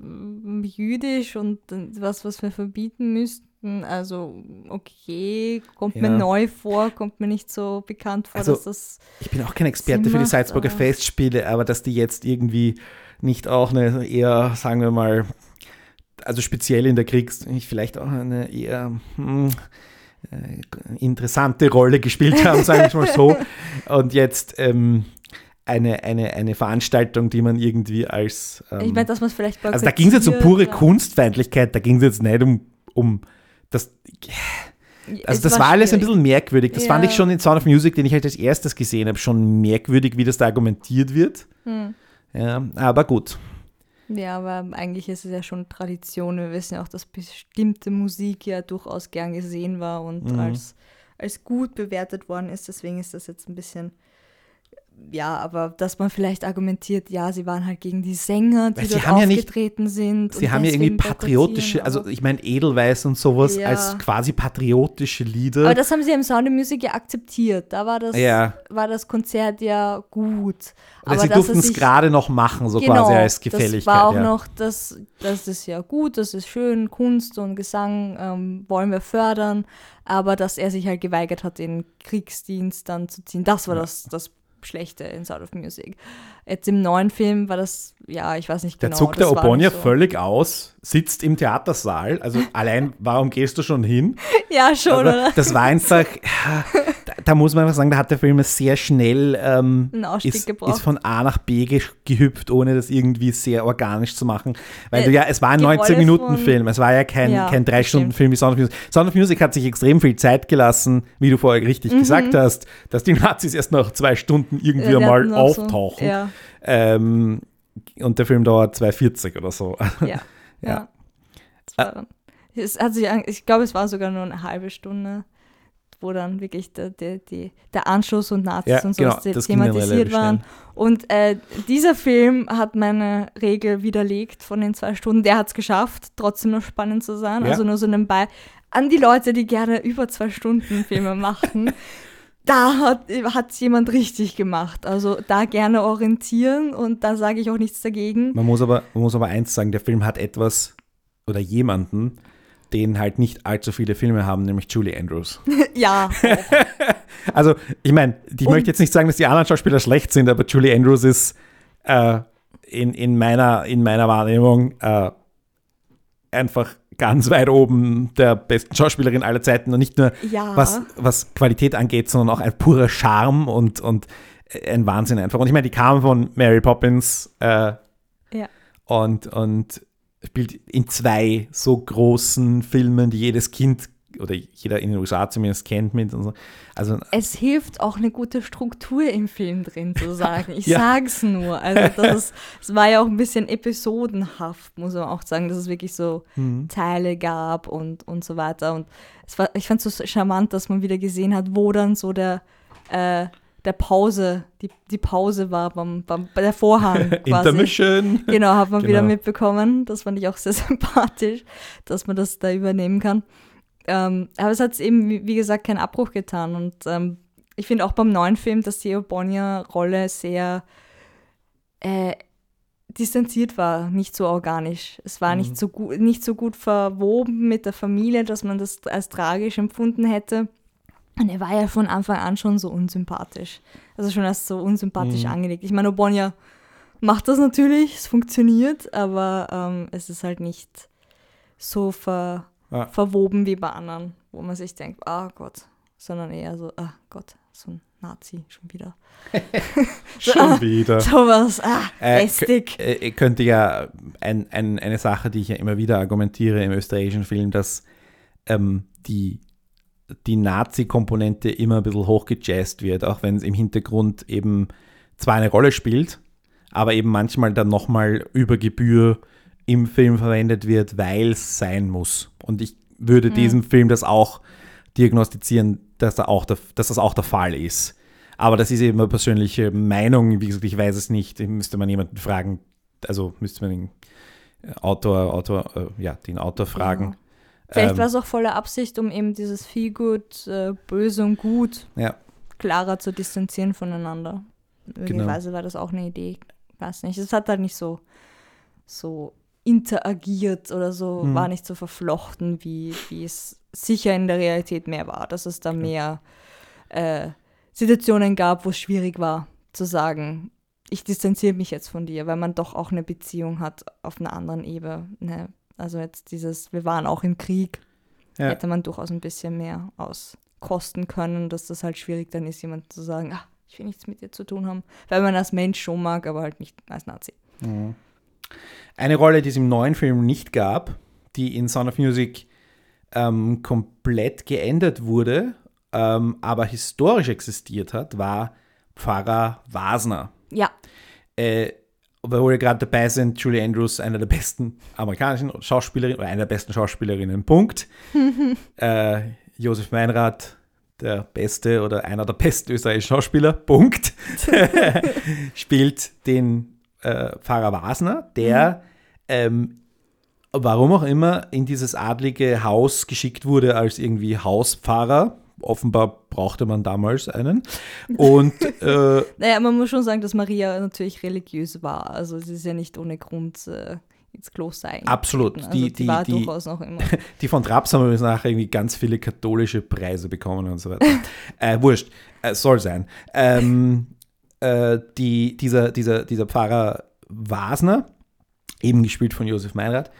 jüdisch und was, was wir verbieten müssten. Also, okay, kommt ja. mir neu vor, kommt mir nicht so bekannt vor,
also,
dass das.
Ich bin auch kein Experte Sinn für die Salzburger macht, Festspiele, aber dass die jetzt irgendwie nicht auch eine eher, sagen wir mal, also speziell in der Kriegs, vielleicht auch eine eher hm, äh, interessante Rolle gespielt haben, sage ich mal so. Und jetzt ähm, eine, eine, eine Veranstaltung, die man irgendwie als.
Ähm, ich meine, dass man es vielleicht
Also da ging es jetzt um pure ja. Kunstfeindlichkeit, da ging es jetzt nicht um, um das. Also es das war, war alles ein bisschen merkwürdig. Das ja. fand ich schon in Sound of Music, den ich halt als erstes gesehen habe, schon merkwürdig, wie das da argumentiert wird. Hm. Ja, aber gut.
Ja, aber eigentlich ist es ja schon Tradition. Wir wissen ja auch, dass bestimmte Musik ja durchaus gern gesehen war und mhm. als, als gut bewertet worden ist. Deswegen ist das jetzt ein bisschen ja, aber dass man vielleicht argumentiert, ja, sie waren halt gegen die Sänger, die dort aufgetreten
ja
nicht, sind.
Sie haben ja irgendwie patriotische, also ich meine Edelweiß und sowas ja. als quasi patriotische Lieder.
Aber das haben sie im Sound of Music ja akzeptiert. Da war das,
ja.
war das Konzert ja gut.
Aber sie durften es gerade noch machen, so genau, quasi als Gefälligkeit.
Das war auch noch, das, das ist ja gut, das ist schön, Kunst und Gesang ähm, wollen wir fördern, aber dass er sich halt geweigert hat, den Kriegsdienst dann zu ziehen, das war das, das schlechte in Sound of Music. Jetzt im neuen Film war das, ja, ich weiß nicht
genau.
Der
zuckt der Obonia so. völlig aus, sitzt im Theatersaal. Also allein, warum gehst du schon hin?
Ja, schon, Aber oder?
Das war einfach, da, muss man einfach sagen, da hat der Film sehr schnell ähm, ist, ist, von A nach B ge gehüpft, ohne das irgendwie sehr organisch zu machen. Weil äh, du ja, es war ein 19-Minuten-Film, es war ja kein, ja, kein 3-Stunden-Film wie Sound of Music. Sound of Music hat sich extrem viel Zeit gelassen, wie du vorher richtig mhm. gesagt hast, dass die Nazis erst nach zwei Stunden irgendwie ja, mal auftauchen. So, ja. ähm, und der Film dauert 2,40 oder so.
Ja. ja. ja. Es hat sich, ich glaube, es war sogar nur eine halbe Stunde, wo dann wirklich der, der, der, Anschluss und Nazis ja, und so genau, thematisiert waren. Und äh, dieser Film hat meine Regel widerlegt von den zwei Stunden. Der hat es geschafft, trotzdem noch spannend zu sein. Ja. Also nur so nebenbei. An die Leute, die gerne über zwei Stunden Filme machen. da hat es jemand richtig gemacht. Also da gerne orientieren und da sage ich auch nichts dagegen.
Man muss, aber, man muss aber eins sagen, der Film hat etwas oder jemanden, den halt nicht allzu viele Filme haben, nämlich Julie Andrews.
ja.
also ich meine, ich und möchte jetzt nicht sagen, dass die anderen Schauspieler schlecht sind, aber Julie Andrews ist äh, in, in, meiner, in meiner Wahrnehmung äh, einfach ganz weit oben der besten Schauspielerin aller Zeiten und nicht nur ja. was, was Qualität angeht, sondern auch ein purer Charme und, und ein Wahnsinn einfach. Und ich meine, die kam von Mary Poppins äh, ja. und, und spielt in zwei so großen Filmen, die jedes Kind oder jeder in den USA zumindest kennt mit. Und so. Also
Es hilft auch eine gute Struktur im Film drin zu sagen. Ich
Ja.
sag's nur. Also das, es war ja auch ein bisschen episodenhaft, muss man auch sagen, dass es wirklich so
Mhm.
Teile gab und, und so weiter. Und es war, ich fand es so charmant, dass man wieder gesehen hat, wo dann so der, äh, der Pause, die, die Pause war beim, beim, bei der Vorhang quasi.
Intermission.
Genau, hat man wieder
Genau.
mitbekommen. Das fand ich auch sehr sympathisch, dass man das da übernehmen kann. Ähm, aber es hat eben, wie, gesagt, keinen Abbruch getan. Und ähm, ich finde auch beim neuen Film, dass die Bonnier-Rolle sehr äh, distanziert war, nicht so organisch. Es war nicht, so gut, nicht so gut verwoben mit der Familie, dass man das als tragisch empfunden hätte. Und er war ja von Anfang an schon so unsympathisch. Also schon als so unsympathisch angelegt. Ich meine, Bonnier macht das natürlich, es funktioniert, aber ähm, es ist halt nicht so ver,
Ja.
verwoben wie bei anderen, wo man sich denkt, ah Gott, sondern eher so, ah Gott, so ein Nazi schon wieder.
Schon wieder.
Sowas, ah,
Äh,
lästig.
Äh, könnte ja ein, ein, eine Sache, die ich ja immer wieder argumentiere im österreichischen Film, dass ähm, die, die Nazi-Komponente immer ein bisschen hochgejazzt wird, auch wenn es im Hintergrund eben zwar eine Rolle spielt, aber eben manchmal dann nochmal über Gebühr im Film verwendet wird, weil es sein muss. Und ich würde diesem Film das auch diagnostizieren, dass, da auch der, dass das auch der Fall ist. Aber das ist eben eine persönliche Meinung. Wie gesagt, ich weiß es nicht. Müsste man jemanden fragen. Also müsste man den Autor, Autor, äh, ja, den Autor fragen.
Vielleicht
ähm,
war es auch voller Absicht, um eben dieses gut, äh, böse und gut
Ja,
klarer zu distanzieren voneinander.
Genau.
Möglicherweise war das auch eine Idee. Weiß nicht. Es hat halt nicht so, so interagiert oder so,
Hm.
war nicht so verflochten, wie, wie es sicher in der Realität mehr war. Dass es da mehr äh, Situationen gab, wo es schwierig war zu sagen, ich distanziere mich jetzt von dir, weil man doch auch eine Beziehung hat auf einer anderen Ebene. Also jetzt dieses, wir waren auch im Krieg,
ja.
hätte man durchaus ein bisschen mehr auskosten können, dass das halt schwierig dann ist, jemand zu sagen, ah, ich will nichts mit dir zu tun haben, weil man als Mensch schon mag, aber halt nicht als Nazi.
Eine Rolle, die es im neuen Film nicht gab, die in Sound of Music ähm, komplett geändert wurde, ähm, aber historisch existiert hat, war Pfarrer Wasner.
Ja,
Äh, weil wir gerade dabei sind, Julie Andrews, einer der besten amerikanischen Schauspielerinnen, oder einer der besten Schauspielerinnen, Punkt. äh, Josef Meinrad, der beste oder einer der besten österreichischen Schauspieler, Punkt, spielt den äh, Pfarrer Wasner, der, ähm, warum auch immer, in dieses adlige Haus geschickt wurde als irgendwie Hauspfarrer. Offenbar brauchte man damals einen. Und äh,
naja, man muss schon sagen, dass Maria natürlich religiös war. Also sie ist ja nicht ohne Grund äh, ins Kloster eingetreten.
Absolut.
Also
Die-
die,
die-
war
die-
durchaus noch immer.
Die von Traps haben übrigens nachher irgendwie ganz viele katholische Preise bekommen und so weiter. äh, wurscht, äh, soll sein. Ähm, äh, die, dieser, dieser, dieser Pfarrer Wasner, eben gespielt von Josef Meinrad,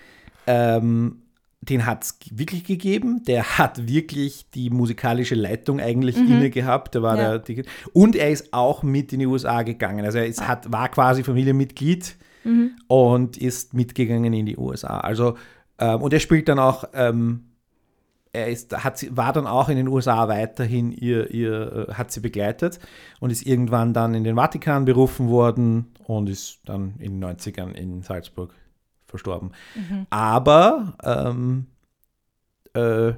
ähm, den hat es wirklich gegeben. Der hat wirklich die musikalische Leitung eigentlich inne gehabt. Der war
Ja.
der, und er ist auch mit in die USA gegangen. Also er ist, hat, war quasi Familienmitglied und ist mitgegangen in die USA. Also, ähm, und er spielt dann auch, ähm, er ist, hat sie, war dann auch in den USA weiterhin ihr, ihr, äh, hat sie begleitet und ist irgendwann dann in den Vatikan berufen worden und ist dann in den 90ern in Salzburg verstorben. Aber ähm, äh,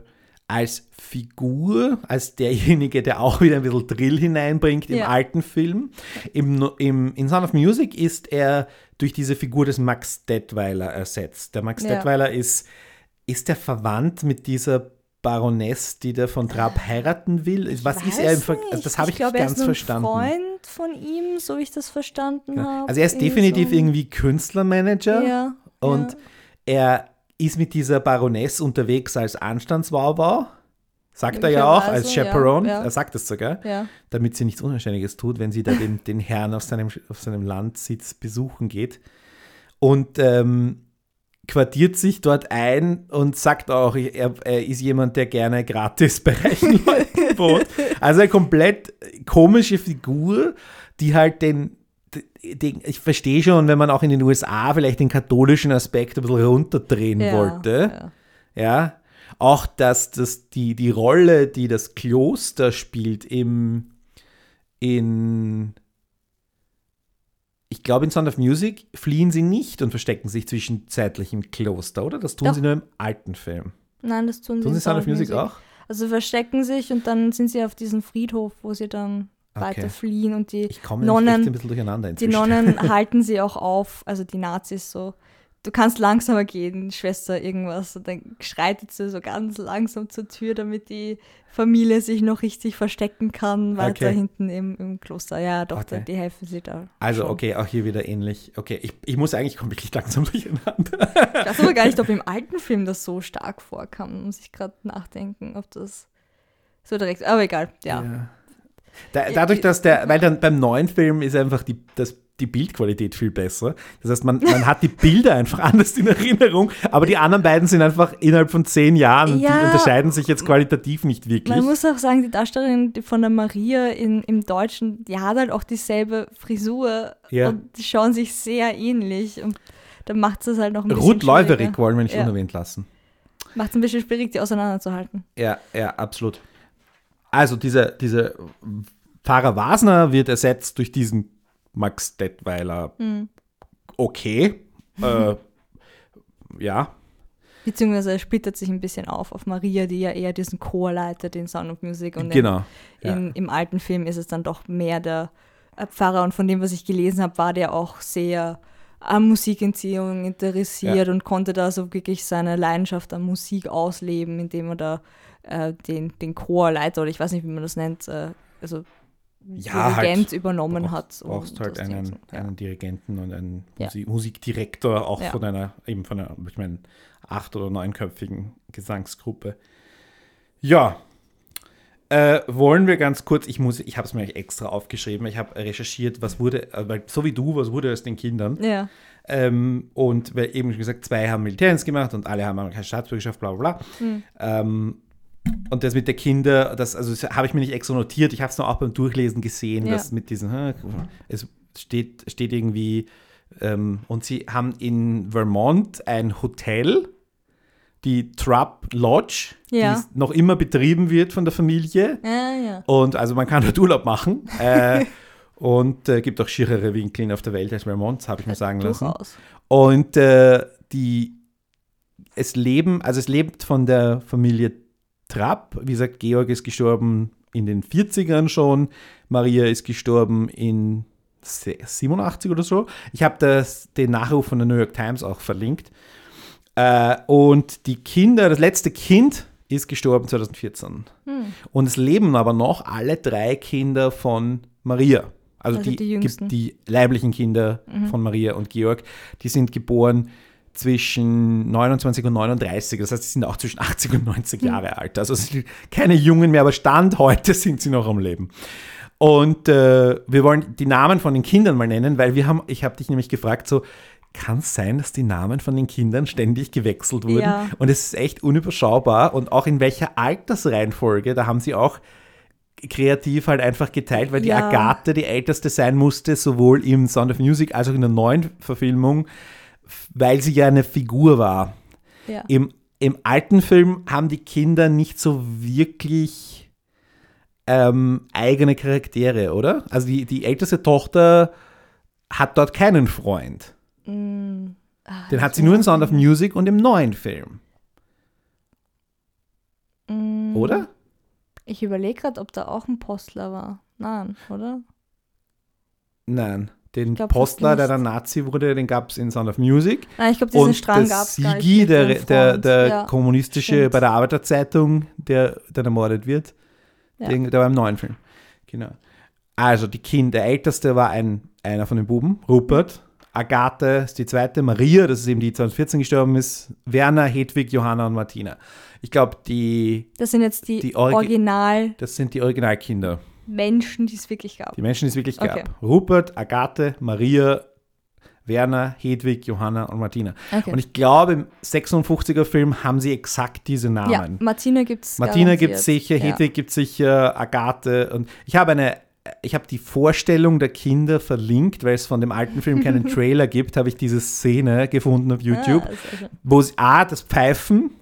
als Figur, als derjenige, der auch wieder ein bisschen Drill hineinbringt im
Ja.
alten Film, im, im, in Sound of Music ist er durch diese Figur des Max Detweiler ersetzt. Der Max
Ja.
Detweiler ist, ist der verwandt mit dieser Baroness, die der von Trapp heiraten will? Was ist er im Ver also Das habe ich, nicht
er
ganz
ist nur
verstanden.
Ein Freund von ihm, so wie ich das verstanden habe.
Also er ist definitiv
so.
irgendwie Künstlermanager
Ja,
und
ja.
er ist mit dieser Baroness unterwegs als Anstandswaubau. Sagt er ja auch, als
Möglicherweise, ja,
Chaperone.
ja.
Er sagt es sogar,
Ja.
damit sie nichts Unanständiges tut, wenn sie da den, den Herrn auf seinem, auf seinem Landsitz besuchen geht. Und ähm, quartiert sich dort ein und sagt auch, er, er ist jemand, der gerne gratis bei reichen Leuten wohnt. Also eine komplett komische Figur, die halt den ich verstehe schon, wenn man auch in den USA vielleicht den katholischen Aspekt ein bisschen runterdrehen
Ja,
wollte.
ja.
Ja. auch, dass das die, die Rolle, die das Kloster spielt im in ich glaube, in Sound of Music fliehen sie nicht und verstecken sich zwischenzeitlich im Kloster, oder? Das tun
Doch.
sie nur im alten Film.
Nein, das tun sie
Tun
in
sie Sound of Music auch?
Also verstecken sich und dann sind sie auf diesem Friedhof, wo sie dann
Okay.
weiter fliehen und die
Ich komme
Nonnen-
nämlich echt ein bisschen durcheinander
Die. Nonnen halten sie auch auf, also die Nazis so. Du kannst langsamer gehen, Schwester, irgendwas. Und dann schreitet sie so ganz langsam zur Tür, damit die Familie sich noch richtig verstecken kann, weiter
Okay.
hinten im, im Kloster. Ja, doch,
Okay.
die helfen sie da.
Also,
schon.
okay, auch hier wieder ähnlich. Okay, ich, ich muss eigentlich, ich komme wirklich langsam durcheinander.
Ich weiß aber gar nicht, ob im alten Film das so stark vorkam. Muss ich gerade nachdenken, ob das so direkt. Aber egal, ja.
Da, dadurch, dass der, weil dann beim neuen Film ist einfach die, das, die Bildqualität viel besser. Das heißt, man, man hat die Bilder einfach anders in Erinnerung, aber die anderen beiden sind einfach innerhalb von zehn Jahren und die
Ja.
unterscheiden sich jetzt qualitativ nicht wirklich.
Man muss auch sagen, die Darstellerin von der Maria in, im Deutschen, die hat halt auch dieselbe Frisur
Ja.
und die schauen sich sehr ähnlich und dann macht es halt noch ein bisschen
Ruth Leuwerig wollen wir nicht
Ja.
unerwähnt lassen.
Macht es ein bisschen schwierig, die auseinanderzuhalten.
Ja, ja, absolut. Also dieser, dieser Pfarrer Wasner wird ersetzt durch diesen Max Detweiler.
Hm.
Okay. äh, ja,
Beziehungsweise er splittert sich ein bisschen auf auf Maria, die ja eher diesen Chor leitet, den Sound of Music. Und
genau.
in, in, im alten Film ist es dann doch mehr der äh, Pfarrer. Und von dem, was ich gelesen habe, war der auch sehr an Musikentziehung interessiert und konnte da so wirklich seine Leidenschaft an Musik ausleben, indem er da äh, den, den Chorleiter, oder ich weiß nicht, wie man das nennt, äh, also
Ja,
Dirigent
halt.
übernommen
brauchst,
hat. um
brauchst halt einen,
so. Ja.
einen Dirigenten und einen
Ja.
Musik Musikdirektor, auch
Ja.
von einer, eben von einer, ich meine, acht- oder neunköpfigen Gesangsgruppe. Ja. Äh, wollen wir ganz kurz, ich muss, ich habe es mir extra aufgeschrieben, ich habe recherchiert, was wurde, äh, weil so wie du, was wurde aus den Kindern?
Ja,
Ähm, und weil eben wie gesagt, zwei haben Militärdienst gemacht und alle haben amerikanische Staatsbürgerschaft, bla bla bla.
Hm.
Ähm, und das mit der Kinder, das, also das habe ich mir nicht extra notiert, ich habe es nur auch beim Durchlesen gesehen,
Ja.
dass mit diesen, es steht, steht irgendwie, ähm, und sie haben in Vermont ein Hotel, die Trapp Lodge,
Ja.
die noch immer betrieben wird von der Familie.
ja, ja.
Und also man kann dort Urlaub machen. Äh, und äh, gibt auch schierere Winkeln auf der Welt als Vermont, habe ich mir sagen lassen.
Durchaus.
Und äh, die, es leben, also es lebt von der Familie Trapp. Wie gesagt, Georg ist gestorben in den 40ern schon. Maria ist gestorben in se- 87 oder so. Ich habe das- den Nachruf von der New York Times auch verlinkt. Äh, und die Kinder, das letzte Kind ist gestorben 2014.
Hm.
Und es leben aber noch alle drei Kinder von Maria. Also,
Also
die,
die
die leiblichen Kinder von Maria und Georg, die sind geboren zwischen 29 und 39. Das heißt, sie sind auch zwischen 80 und 90 Jahre alt. Also keine Jungen mehr, aber Stand heute sind sie noch am Leben. Und äh, wir wollen die Namen von den Kindern mal nennen, weil wir haben, ich habe dich nämlich gefragt, so, kann es sein, dass die Namen von den Kindern ständig gewechselt wurden?
Ja.
Und es ist echt unüberschaubar. Und auch in welcher Altersreihenfolge, da haben sie auch kreativ halt einfach geteilt, weil die
Ja.
Agathe die älteste sein musste, sowohl im Sound of Music als auch in der neuen Verfilmung, weil sie ja eine Figur war.
Ja.
Im, Im alten Film haben die Kinder nicht so wirklich ähm, eigene Charaktere, oder? Also die, die älteste Tochter hat dort keinen Freund.
Mm, ah,
Den hat sie nur in Sound of Music und im neuen Film.
Mm,
oder?
Ich überlege gerade, ob da auch ein Postler war. Nein, oder?
Nein. Den
glaub,
Postler, der dann Nazi wurde, den gab es in Sound of Music.
Nein, ich glaube, diesen Strang gab es.
Sigi, der, der, der
ja.
kommunistische
stimmt.
bei der Arbeiterzeitung, der dann ermordet wird,
Ja.
der, der war im neuen Film. Genau. Also die Kinder, der älteste war ein, einer von den Buben, Rupert. Agathe ist die zweite, Maria, das ist eben die 2014 gestorben ist, Werner, Hedwig, Johanna und Martina. Ich glaube, die,
Das sind jetzt die,
Die Origi-
Original-Menschen,
das sind die Originalkinder.
Die es wirklich gab.
Die Menschen, die es wirklich gab.
Okay.
Rupert, Agathe, Maria, Werner, Hedwig, Johanna und Martina.
Okay.
Und ich glaube, im 56er Film haben sie exakt diese Namen.
ja, Martina gibt es
Martina gibt es sicher,
ja.
Hedwig gibt es sicher, Agathe. Und ich habe eine, ich habe die Vorstellung der Kinder verlinkt, weil es von dem alten Film keinen Trailer gibt, habe ich diese Szene gefunden auf YouTube,
Ah, sehr schön.
wo sie A, das Pfeifen,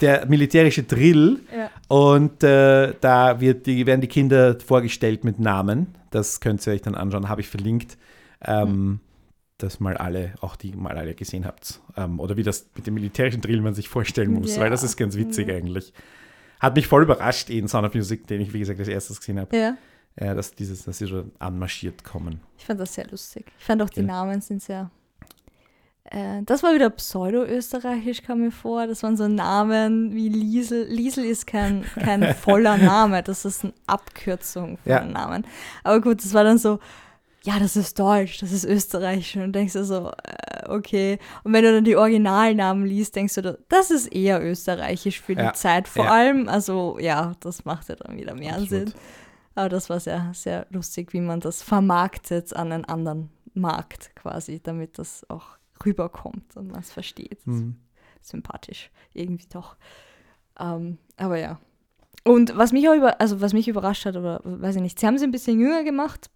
der militärische Drill.
Ja.
Und äh, da wird die, werden die Kinder vorgestellt mit Namen. Das könnt ihr euch dann anschauen, habe ich verlinkt. Ähm,
Mhm.
Dass mal alle, auch die mal alle gesehen habt. Ähm, oder wie das mit dem militärischen Drill man sich vorstellen muss,
Ja.
weil das ist ganz witzig
Ja.
eigentlich. Hat mich voll überrascht in Sound of Music, den ich, wie gesagt, als erstes gesehen habe,
ja.
äh, dass, dieses, dass sie schon anmarschiert kommen.
Ich fand das sehr lustig. Ich fand auch die
Ja.
Namen sind sehr. Äh, das war wieder pseudo-österreichisch, kam mir vor. Das waren so Namen wie Liesel. Liesel ist kein, kein voller Name, das ist eine Abkürzung von
Ja.
einem Namen. Aber gut, das war dann so, ja, das ist Deutsch, das ist Österreichisch. Und denkst du so, äh, okay. Und wenn du dann die Originalnamen liest, denkst du, das ist eher österreichisch für die
Ja.
Zeit vor
Ja.
allem. Also ja, das macht ja dann wieder mehr
Absolut.
Sinn. Aber das war sehr, sehr lustig, wie man das vermarktet an einen anderen Markt quasi, damit das auch rüberkommt und man es versteht.
Mhm.
Sympathisch, irgendwie doch. Ähm, aber ja. Und was mich auch über, also was mich überrascht hat, oder weiß ich nicht, sie haben sie ein bisschen jünger gemacht,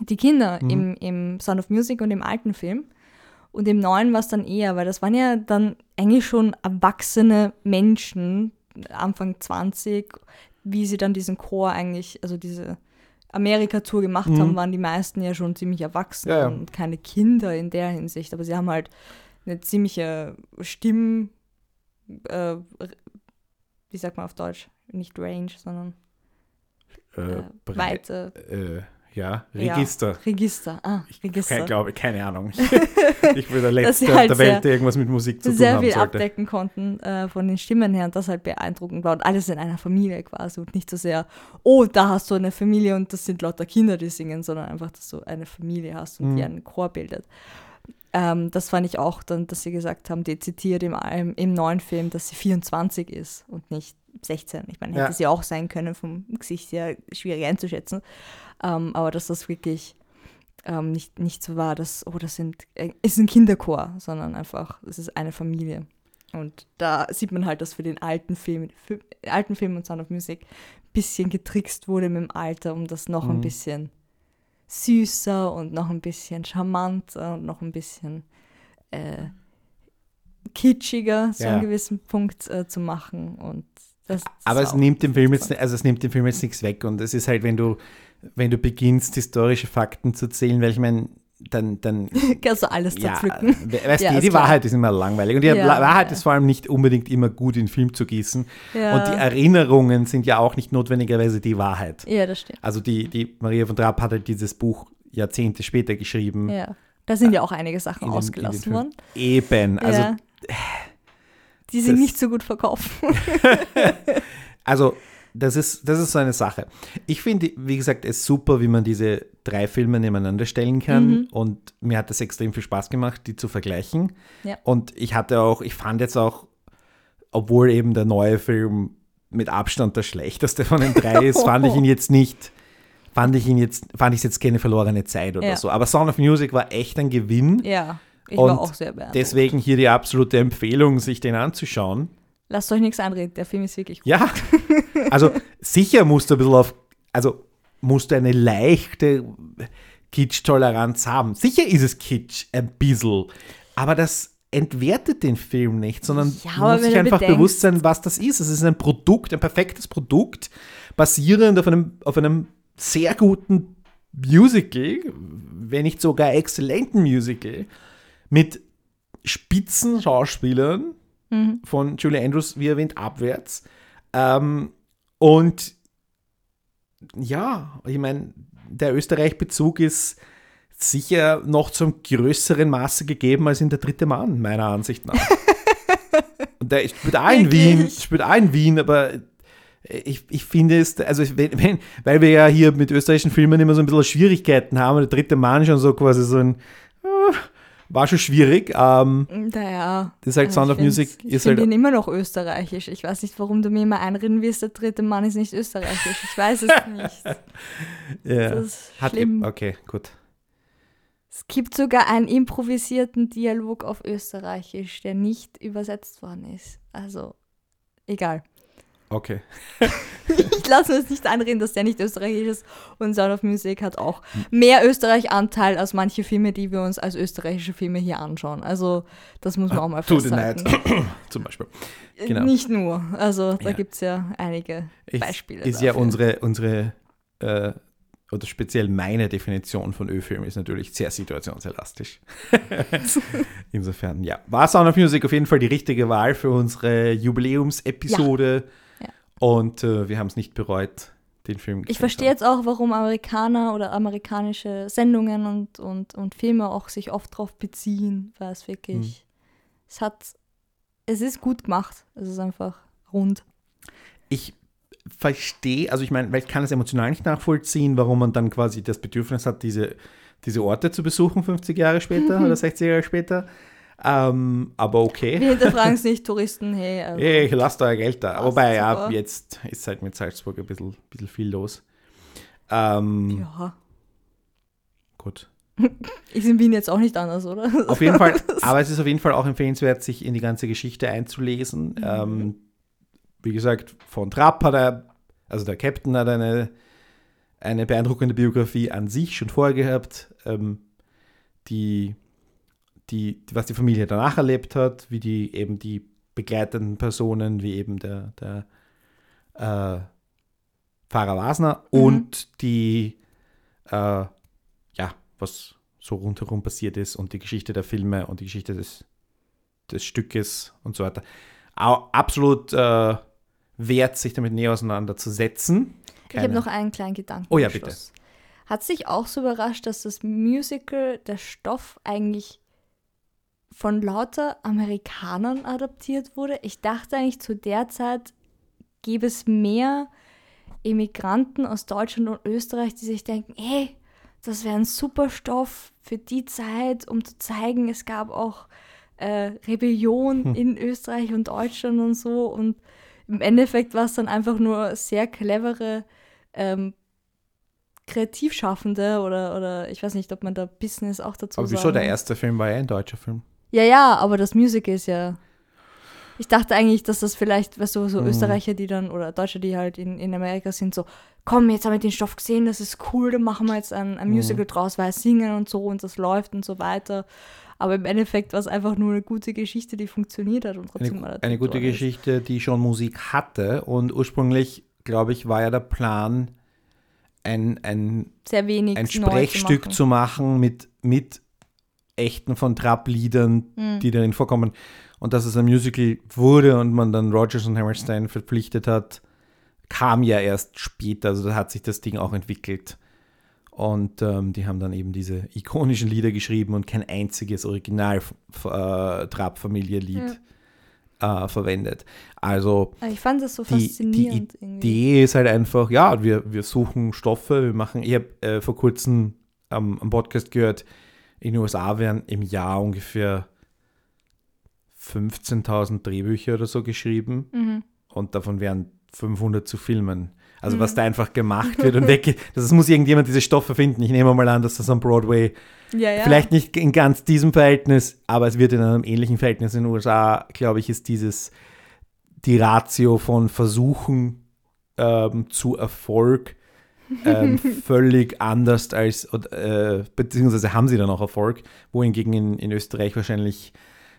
die Kinder
Mhm.
im, im Sound of Music und im alten Film. Und im neuen war es dann eher, weil das waren ja dann eigentlich schon erwachsene Menschen, Anfang 20, wie sie dann diesen Chor eigentlich, also diese Amerika-Tour gemacht
Mhm.
haben, waren die meisten ja schon ziemlich erwachsen
Ja, ja.
und keine Kinder in der Hinsicht. Aber sie haben halt eine ziemliche Stimm, äh, wie sagt man auf Deutsch? Nicht Range, sondern
Äh,
äh, Weite
Ja,
Ja.
Register.
Register. Ah, Register.
Ich glaube, keine Ahnung. ich bin der Letzte
sie halt
auf der Welt,
sehr-
der irgendwas mit Musik zu tun
sehr
haben
viel
sollte.
abdecken konnten äh, von den Stimmen her und das halt beeindruckend war. Und alles in einer Familie quasi und nicht so sehr, oh, da hast du eine Familie und das sind lauter Kinder, die singen, sondern einfach, dass du eine Familie hast und die
Mhm.
einen Chor bildet. Ähm, das fand ich auch dann, dass sie gesagt haben, dezidiert im, im, im neuen Film, dass sie 24 ist und nicht 16. Ich meine, hätte
Ja.
sie auch sein können, vom Gesicht her schwierig einzuschätzen. Ähm, aber dass das wirklich ähm, nicht, nicht so war, dass, oh, das sind, äh, ist ein Kinderchor, sondern einfach, es ist eine Familie. Und da sieht man halt, dass für den alten Film, für, alten Film und Sound of Music ein bisschen getrickst wurde mit dem Alter, um das noch ein
Mhm.
bisschen süßer und noch ein bisschen charmanter und noch ein bisschen äh, kitschiger, so
Ja.
einen gewissen Punkt äh, zu machen. Und
Aber es nimmt dem Film jetzt, also es nimmt dem Film jetzt nichts weg und es ist halt, wenn du, wenn du beginnst, historische Fakten zu zählen, weil ich meine, dann, dann
Kannst du alles
ja,
zerpflücken.
we- weißt
Ja,
du, die
klar.
Wahrheit ist immer langweilig und die
Ja,
Wahrheit
ja.
ist vor allem nicht unbedingt immer gut in Film zu gießen und die Erinnerungen sind ja auch nicht notwendigerweise die Wahrheit.
ja, das stimmt.
Also die, die Maria von Trapp hat halt dieses Buch Jahrzehnte später geschrieben.
Ja. Da sind ja auch einige Sachen
in den- den
ausgelassen worden.
Eben, also
ja. Die
das-
nicht so gut verkauft.
Also, das ist, das ist so eine Sache. Ich finde, wie gesagt, es super, wie man diese drei Filme nebeneinander stellen kann.
Mhm.
Und mir hat das extrem viel Spaß gemacht, die zu vergleichen.
Ja.
Und ich hatte auch, ich fand jetzt auch, obwohl eben der neue Film mit Abstand der schlechteste von den drei ist, fand ich ihn jetzt nicht, fand ich ihn jetzt, fand ich es jetzt keine verlorene Zeit oder
Ja.
so. Aber Sound of Music war echt ein Gewinn.
ja, ich
Und
war auch sehr beeindruckt.
Deswegen hier die absolute Empfehlung, sich den anzuschauen.
Lasst euch nichts anreden, der Film ist wirklich gut.
Ja, also sicher musst du ein bisschen auf, also musst du eine leichte Kitsch-Toleranz haben. Sicher ist es Kitsch, ein bisschen, aber das entwertet den Film nicht, sondern
Ja,
musst
wenn
sich einfach
bedenkst-
bewusst sein, was das ist. Es ist ein Produkt, ein perfektes Produkt, basierend auf einem, auf einem sehr guten Musical, wenn nicht sogar exzellenten Musical, mit spitzen Schauspielern,
Mhm.
von Julie Andrews, wie erwähnt, abwärts. Ähm, und ja, ich meine, der Österreich-Bezug ist sicher noch zum größeren Maße gegeben als in der dritte Mann, meiner Ansicht nach. und der spielt auch in? Wien, spielt auch in Wien, aber ich, ich finde es, also wenn, wenn, weil wir ja hier mit österreichischen Filmen immer so ein bisschen Schwierigkeiten haben, und der dritte Mann schon so quasi so ein, war schon schwierig. Ähm,
Naja.
Das ist halt
also
Sound of Music
Ich
ist
finde
halt-
ihn immer noch österreichisch. Ich weiß nicht, warum du mir immer einreden willst, der dritte Mann ist nicht österreichisch. Ich weiß es nicht.
ja.
Das ist
Hat,
schlimm.
okay, gut.
Es gibt sogar einen improvisierten Dialog auf Österreichisch, der nicht übersetzt worden ist. Also, egal.
Okay.
ich lasse mir es nicht einreden, dass der nicht österreichisch ist. Und Sound of Music hat auch mehr Österreich-Anteil als manche Filme, die wir uns als österreichische Filme hier anschauen. Also das muss man auch mal
To the
festhalten.
Night zum Beispiel. Genau.
Nicht nur. Also da
Ja.
gibt es ja einige
Ist,
Beispiele.
ist ja
dafür.
unsere, unsere äh, oder speziell meine Definition von Ö-Film ist natürlich sehr situationselastisch. Insofern, ja. War Sound of Music auf jeden Fall die richtige Wahl für unsere Jubiläumsepisode.
Ja.
Und äh, wir haben es nicht bereut, den Film
Ich verstehe jetzt auch, warum Amerikaner oder amerikanische Sendungen und, und, und Filme auch sich oft darauf beziehen, weil es wirklich,
Hm.
es hat, es ist gut gemacht. Es ist einfach rund.
Ich verstehe, also ich meine, weil ich kann es emotional nicht nachvollziehen, warum man dann quasi das Bedürfnis hat, diese, diese Orte zu besuchen, 50 Jahre später oder 60 Jahre später. Ähm, aber okay.
Wir hinterfragen es nicht, Touristen, hey. Also,
Hey, lasst euer Geld da. Wobei, ja, jetzt ist halt mit Salzburg ein bisschen, bisschen viel los. Ähm,
ja.
Gut.
Ist in Wien jetzt auch nicht anders, oder?
Auf jeden Fall, aber es ist auf jeden Fall auch empfehlenswert, sich in die ganze Geschichte einzulesen. Ähm, wie gesagt, von Trapp hat er, also der Captain hat eine, eine beeindruckende Biografie an sich schon vorher gehabt, ähm, die, die, was die Familie danach erlebt hat, wie die eben die begleitenden Personen, wie eben der, der äh, Pfarrer Wasner
Mhm.
und die, äh, ja, was so rundherum passiert ist und die Geschichte der Filme und die Geschichte des, des Stückes und so weiter. Au, absolut äh, wert, sich damit näher auseinanderzusetzen.
Ich habe noch einen kleinen Gedanken.
Oh ja, bitte.
Hat sich auch so überrascht, dass das Musical, der Stoff eigentlich von lauter Amerikanern adaptiert wurde? Ich dachte eigentlich zu der Zeit gäbe es mehr Immigranten aus Deutschland und Österreich, die sich denken, ey, das wäre ein super Stoff für die Zeit, um zu zeigen, es gab auch äh, Rebellion
Hm.
in Österreich und Deutschland und so. Und im Endeffekt war es dann einfach nur sehr clevere ähm, Kreativschaffende oder, oder ich weiß nicht, ob man da Business auch dazu
Aber wieso?
sagen
Der erste Film war ja ein deutscher Film.
Ja, ja, aber das Musical ist ja. Ich dachte eigentlich, dass das vielleicht, weißt du, so
Mhm.
Österreicher, die dann, oder Deutsche, die halt in, in Amerika sind, so, komm, jetzt haben wir den Stoff gesehen, das ist cool, dann machen wir jetzt ein, ein
Mhm.
Musical draus, weil singen und so und das läuft und so weiter. Aber im Endeffekt war es einfach nur eine gute Geschichte, die funktioniert hat und trotzdem
Eine,
adaptiert
eine gute
ist.
Geschichte, die schon Musik hatte und ursprünglich, glaube ich, war ja der Plan, ein, ein
Sehr wenig
ein Sprechstück
zu
zu machen, mit, mit echten von Trapp-Liedern,
Mhm.
die darin vorkommen. Und dass es ein Musical wurde und man dann Rogers und Hammerstein verpflichtet hat, kam ja erst später. Also da hat sich das Ding auch entwickelt. Und ähm, die haben dann eben diese ikonischen Lieder geschrieben und kein einziges Original äh, Trapp-Familie-Lied äh, verwendet. Also
machen. Ich fand das so
die, die
faszinierend irgendwie.
Idee ist halt einfach, ja, wir, wir suchen Stoffe, wir machen, ich habe äh, vor kurzem am am Podcast gehört, in den USA werden im Jahr ungefähr 15.000 Drehbücher oder so geschrieben
Mhm.
und davon wären 500 zu filmen. Also was da einfach gemacht wird und weggeht, das muss irgendjemand diese Stoffe finden. Ich nehme mal an, dass das am Broadway
Ja, ja.
Vielleicht nicht in ganz diesem Verhältnis, aber es wird in einem ähnlichen Verhältnis in den USA, glaube ich, ist dieses die Ratio von Versuchen ähm, zu Erfolg ähm, völlig anders als, äh, beziehungsweise haben sie dann auch Erfolg, wohingegen in, in Österreich wahrscheinlich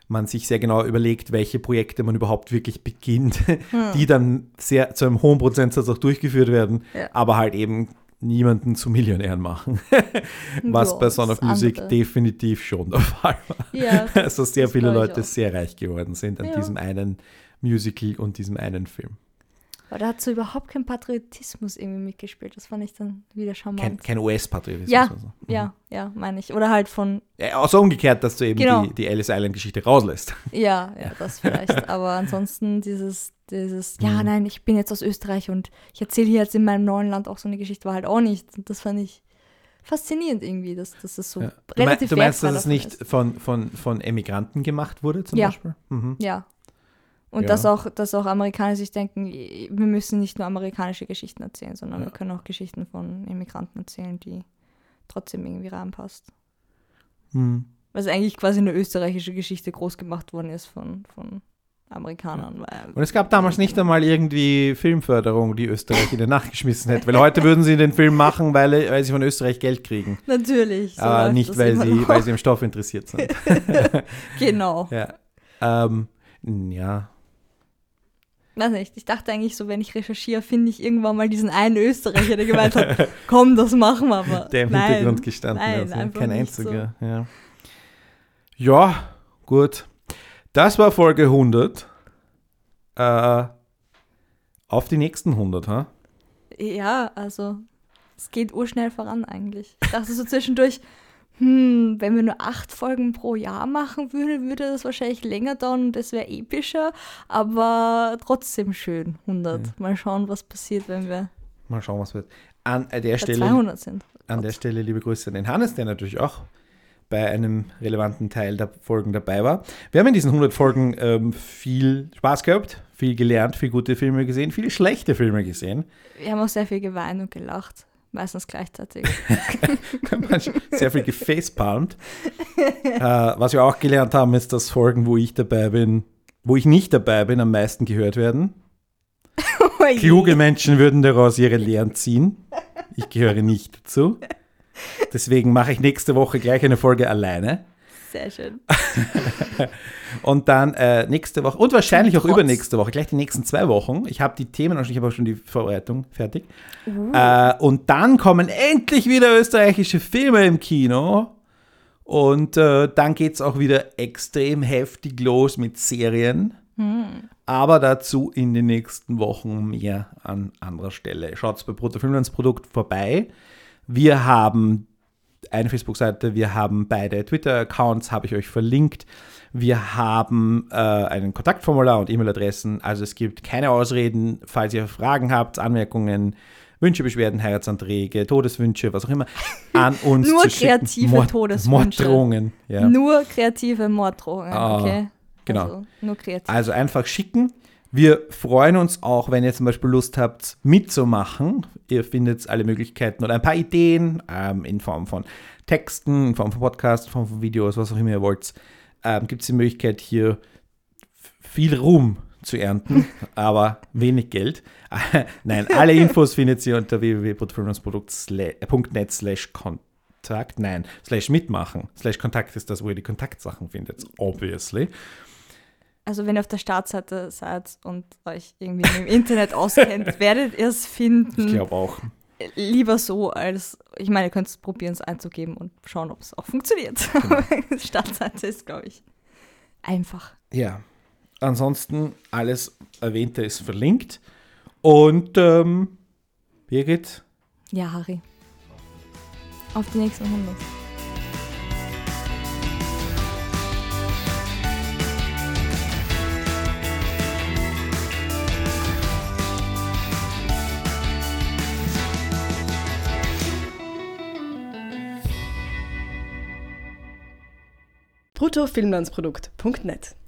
man sich sehr genau überlegt, welche Projekte man überhaupt wirklich beginnt, die dann sehr zu einem hohen Prozentsatz auch durchgeführt werden,
Ja.
aber halt eben niemanden zu Millionären machen. Was
Ja,
bei Son of Music
andere.
definitiv schon der Fall war.
Ja,
Also sehr viele Leute sehr reich geworden sind an
Ja.
diesem einen Musical und diesem einen Film.
Aber da hat so überhaupt kein Patriotismus irgendwie mitgespielt. Das fand ich dann wieder charmant.
Kein, kein US-Patriotismus.
Ja,
also.
Ja, ja, meine ich. Oder halt von,
ja. Außer umgekehrt, dass du eben
Genau.
die, die Ellis Island-Geschichte rauslässt.
ja, ja, das vielleicht. Aber ansonsten dieses, dieses, ja,
Mhm.
nein, ich bin jetzt aus Österreich und ich erzähle hier jetzt in meinem neuen Land auch so eine Geschichte, war halt auch nicht. Und das fand ich faszinierend irgendwie, dass, dass das so
Ja. Du,
relativ
du meinst, dass es nicht
ist.
von, von, von Emigranten gemacht wurde, zum
Ja.
Beispiel? Mhm.
Ja. Und
Ja.
dass, auch, dass auch Amerikaner sich denken, wir müssen nicht nur amerikanische Geschichten erzählen, sondern
Ja.
wir können auch Geschichten von Immigranten erzählen, die trotzdem irgendwie reinpasst.
Mhm.
Was eigentlich quasi eine österreichische Geschichte groß gemacht worden ist von, von Amerikanern. Weil,
Und es gab damals nicht einmal irgendwie Filmförderung, die Österreich ihnen nachgeschmissen hätte. Weil heute würden sie den Film machen, weil, weil sie von Österreich Geld kriegen.
Natürlich. so
Aber
läuft
nicht, weil sie,
noch.
weil sie im Stoff interessiert sind.
Genau.
ja. Ähm, ja.
Weiß nicht, ich dachte eigentlich so, wenn ich recherchiere, finde ich irgendwann mal diesen einen Österreicher, der gemeint hat, komm, das machen wir aber.
Der im
nein,
Hintergrund gestanden
nein,
ist. ne? Kein einziger. Ja. ja, gut. Das war Folge 100. Äh, auf die nächsten 100, ha?
Ja, also es geht urschnell voran eigentlich. Ich dachte so zwischendurch, hm, wenn wir nur acht Folgen pro Jahr machen würden, würde das wahrscheinlich länger dauern und es wäre epischer, aber trotzdem schön, 100. Mal schauen, was passiert, wenn wir
Mal schauen, was wird. An äh, der
bei
Stelle
200 sind.
An der Stelle liebe Grüße an den Hannes, der natürlich auch bei einem relevanten Teil der Folgen dabei war. Wir haben in diesen 100 Folgen ähm, viel Spaß gehabt, viel gelernt, viel gute Filme gesehen, viele schlechte Filme gesehen.
Wir haben auch sehr viel geweint und gelacht, meistens gleichzeitig.
Sehr viel gefacepalmt. äh, was wir auch gelernt haben, ist, dass Folgen, wo ich dabei bin, wo ich nicht dabei bin, am meisten gehört werden.
Oh.
Kluge Menschen würden daraus ihre Lehren ziehen. Ich gehöre nicht dazu. Deswegen mache ich nächste Woche gleich eine Folge alleine.
Sehr schön.
Und dann äh, nächste Woche und wahrscheinlich auch übernächste Woche, gleich die nächsten zwei Wochen. Ich habe die Themen und ich habe auch schon die Vorbereitung fertig.
Uh.
Äh, und dann kommen endlich wieder österreichische Filme im Kino. Und äh, dann geht es auch wieder extrem heftig los mit Serien. Aber dazu in den nächsten Wochen mehr an anderer Stelle. Schaut bei Bruttofilmlandsprodukt vorbei. Wir haben eine Facebook-Seite, wir haben beide Twitter-Accounts, habe ich euch verlinkt. Wir haben äh, ein Kontaktformular und E-Mail-Adressen. Also es gibt keine Ausreden, falls ihr Fragen habt, Anmerkungen, Wünsche, Beschwerden, Heiratsanträge, Todeswünsche, was auch immer, an uns
Nur
zu
kreative Todeswünsche.
Morddrohungen, ja.
Nur kreative Morddrohungen,
Ah,
okay?
genau.
Also, nur kreativ.
Also einfach schicken. Wir freuen uns auch, wenn ihr zum Beispiel Lust habt, mitzumachen. Ihr findet alle Möglichkeiten oder ein paar Ideen ähm, in Form von Texten, in Form von Podcasts, in Form von Videos, was auch immer ihr wollt. Ähm, Gibt es die Möglichkeit, hier viel Ruhm zu ernten, aber wenig Geld. Nein, alle Infos findet ihr unter www.portfolioprodukt.net slash Kontakt. Nein, slash mitmachen. Slash Kontakt ist das, wo ihr die Kontaktsachen findet, obviously.
Also wenn ihr auf der Startseite seid und euch irgendwie im Internet auskennt, werdet ihr es
Ich
finden.
glaube auch.
Lieber so als, ich meine, ihr könnt es probieren, es einzugeben und schauen, ob es auch funktioniert.
Genau.
Startseite ist, glaube ich, einfach.
Ja. Ansonsten alles Erwähnte ist verlinkt. Und ähm, Birgit,
Ja, Harry. Auf die nächsten 100.
bruttofilmlandsprodukt.net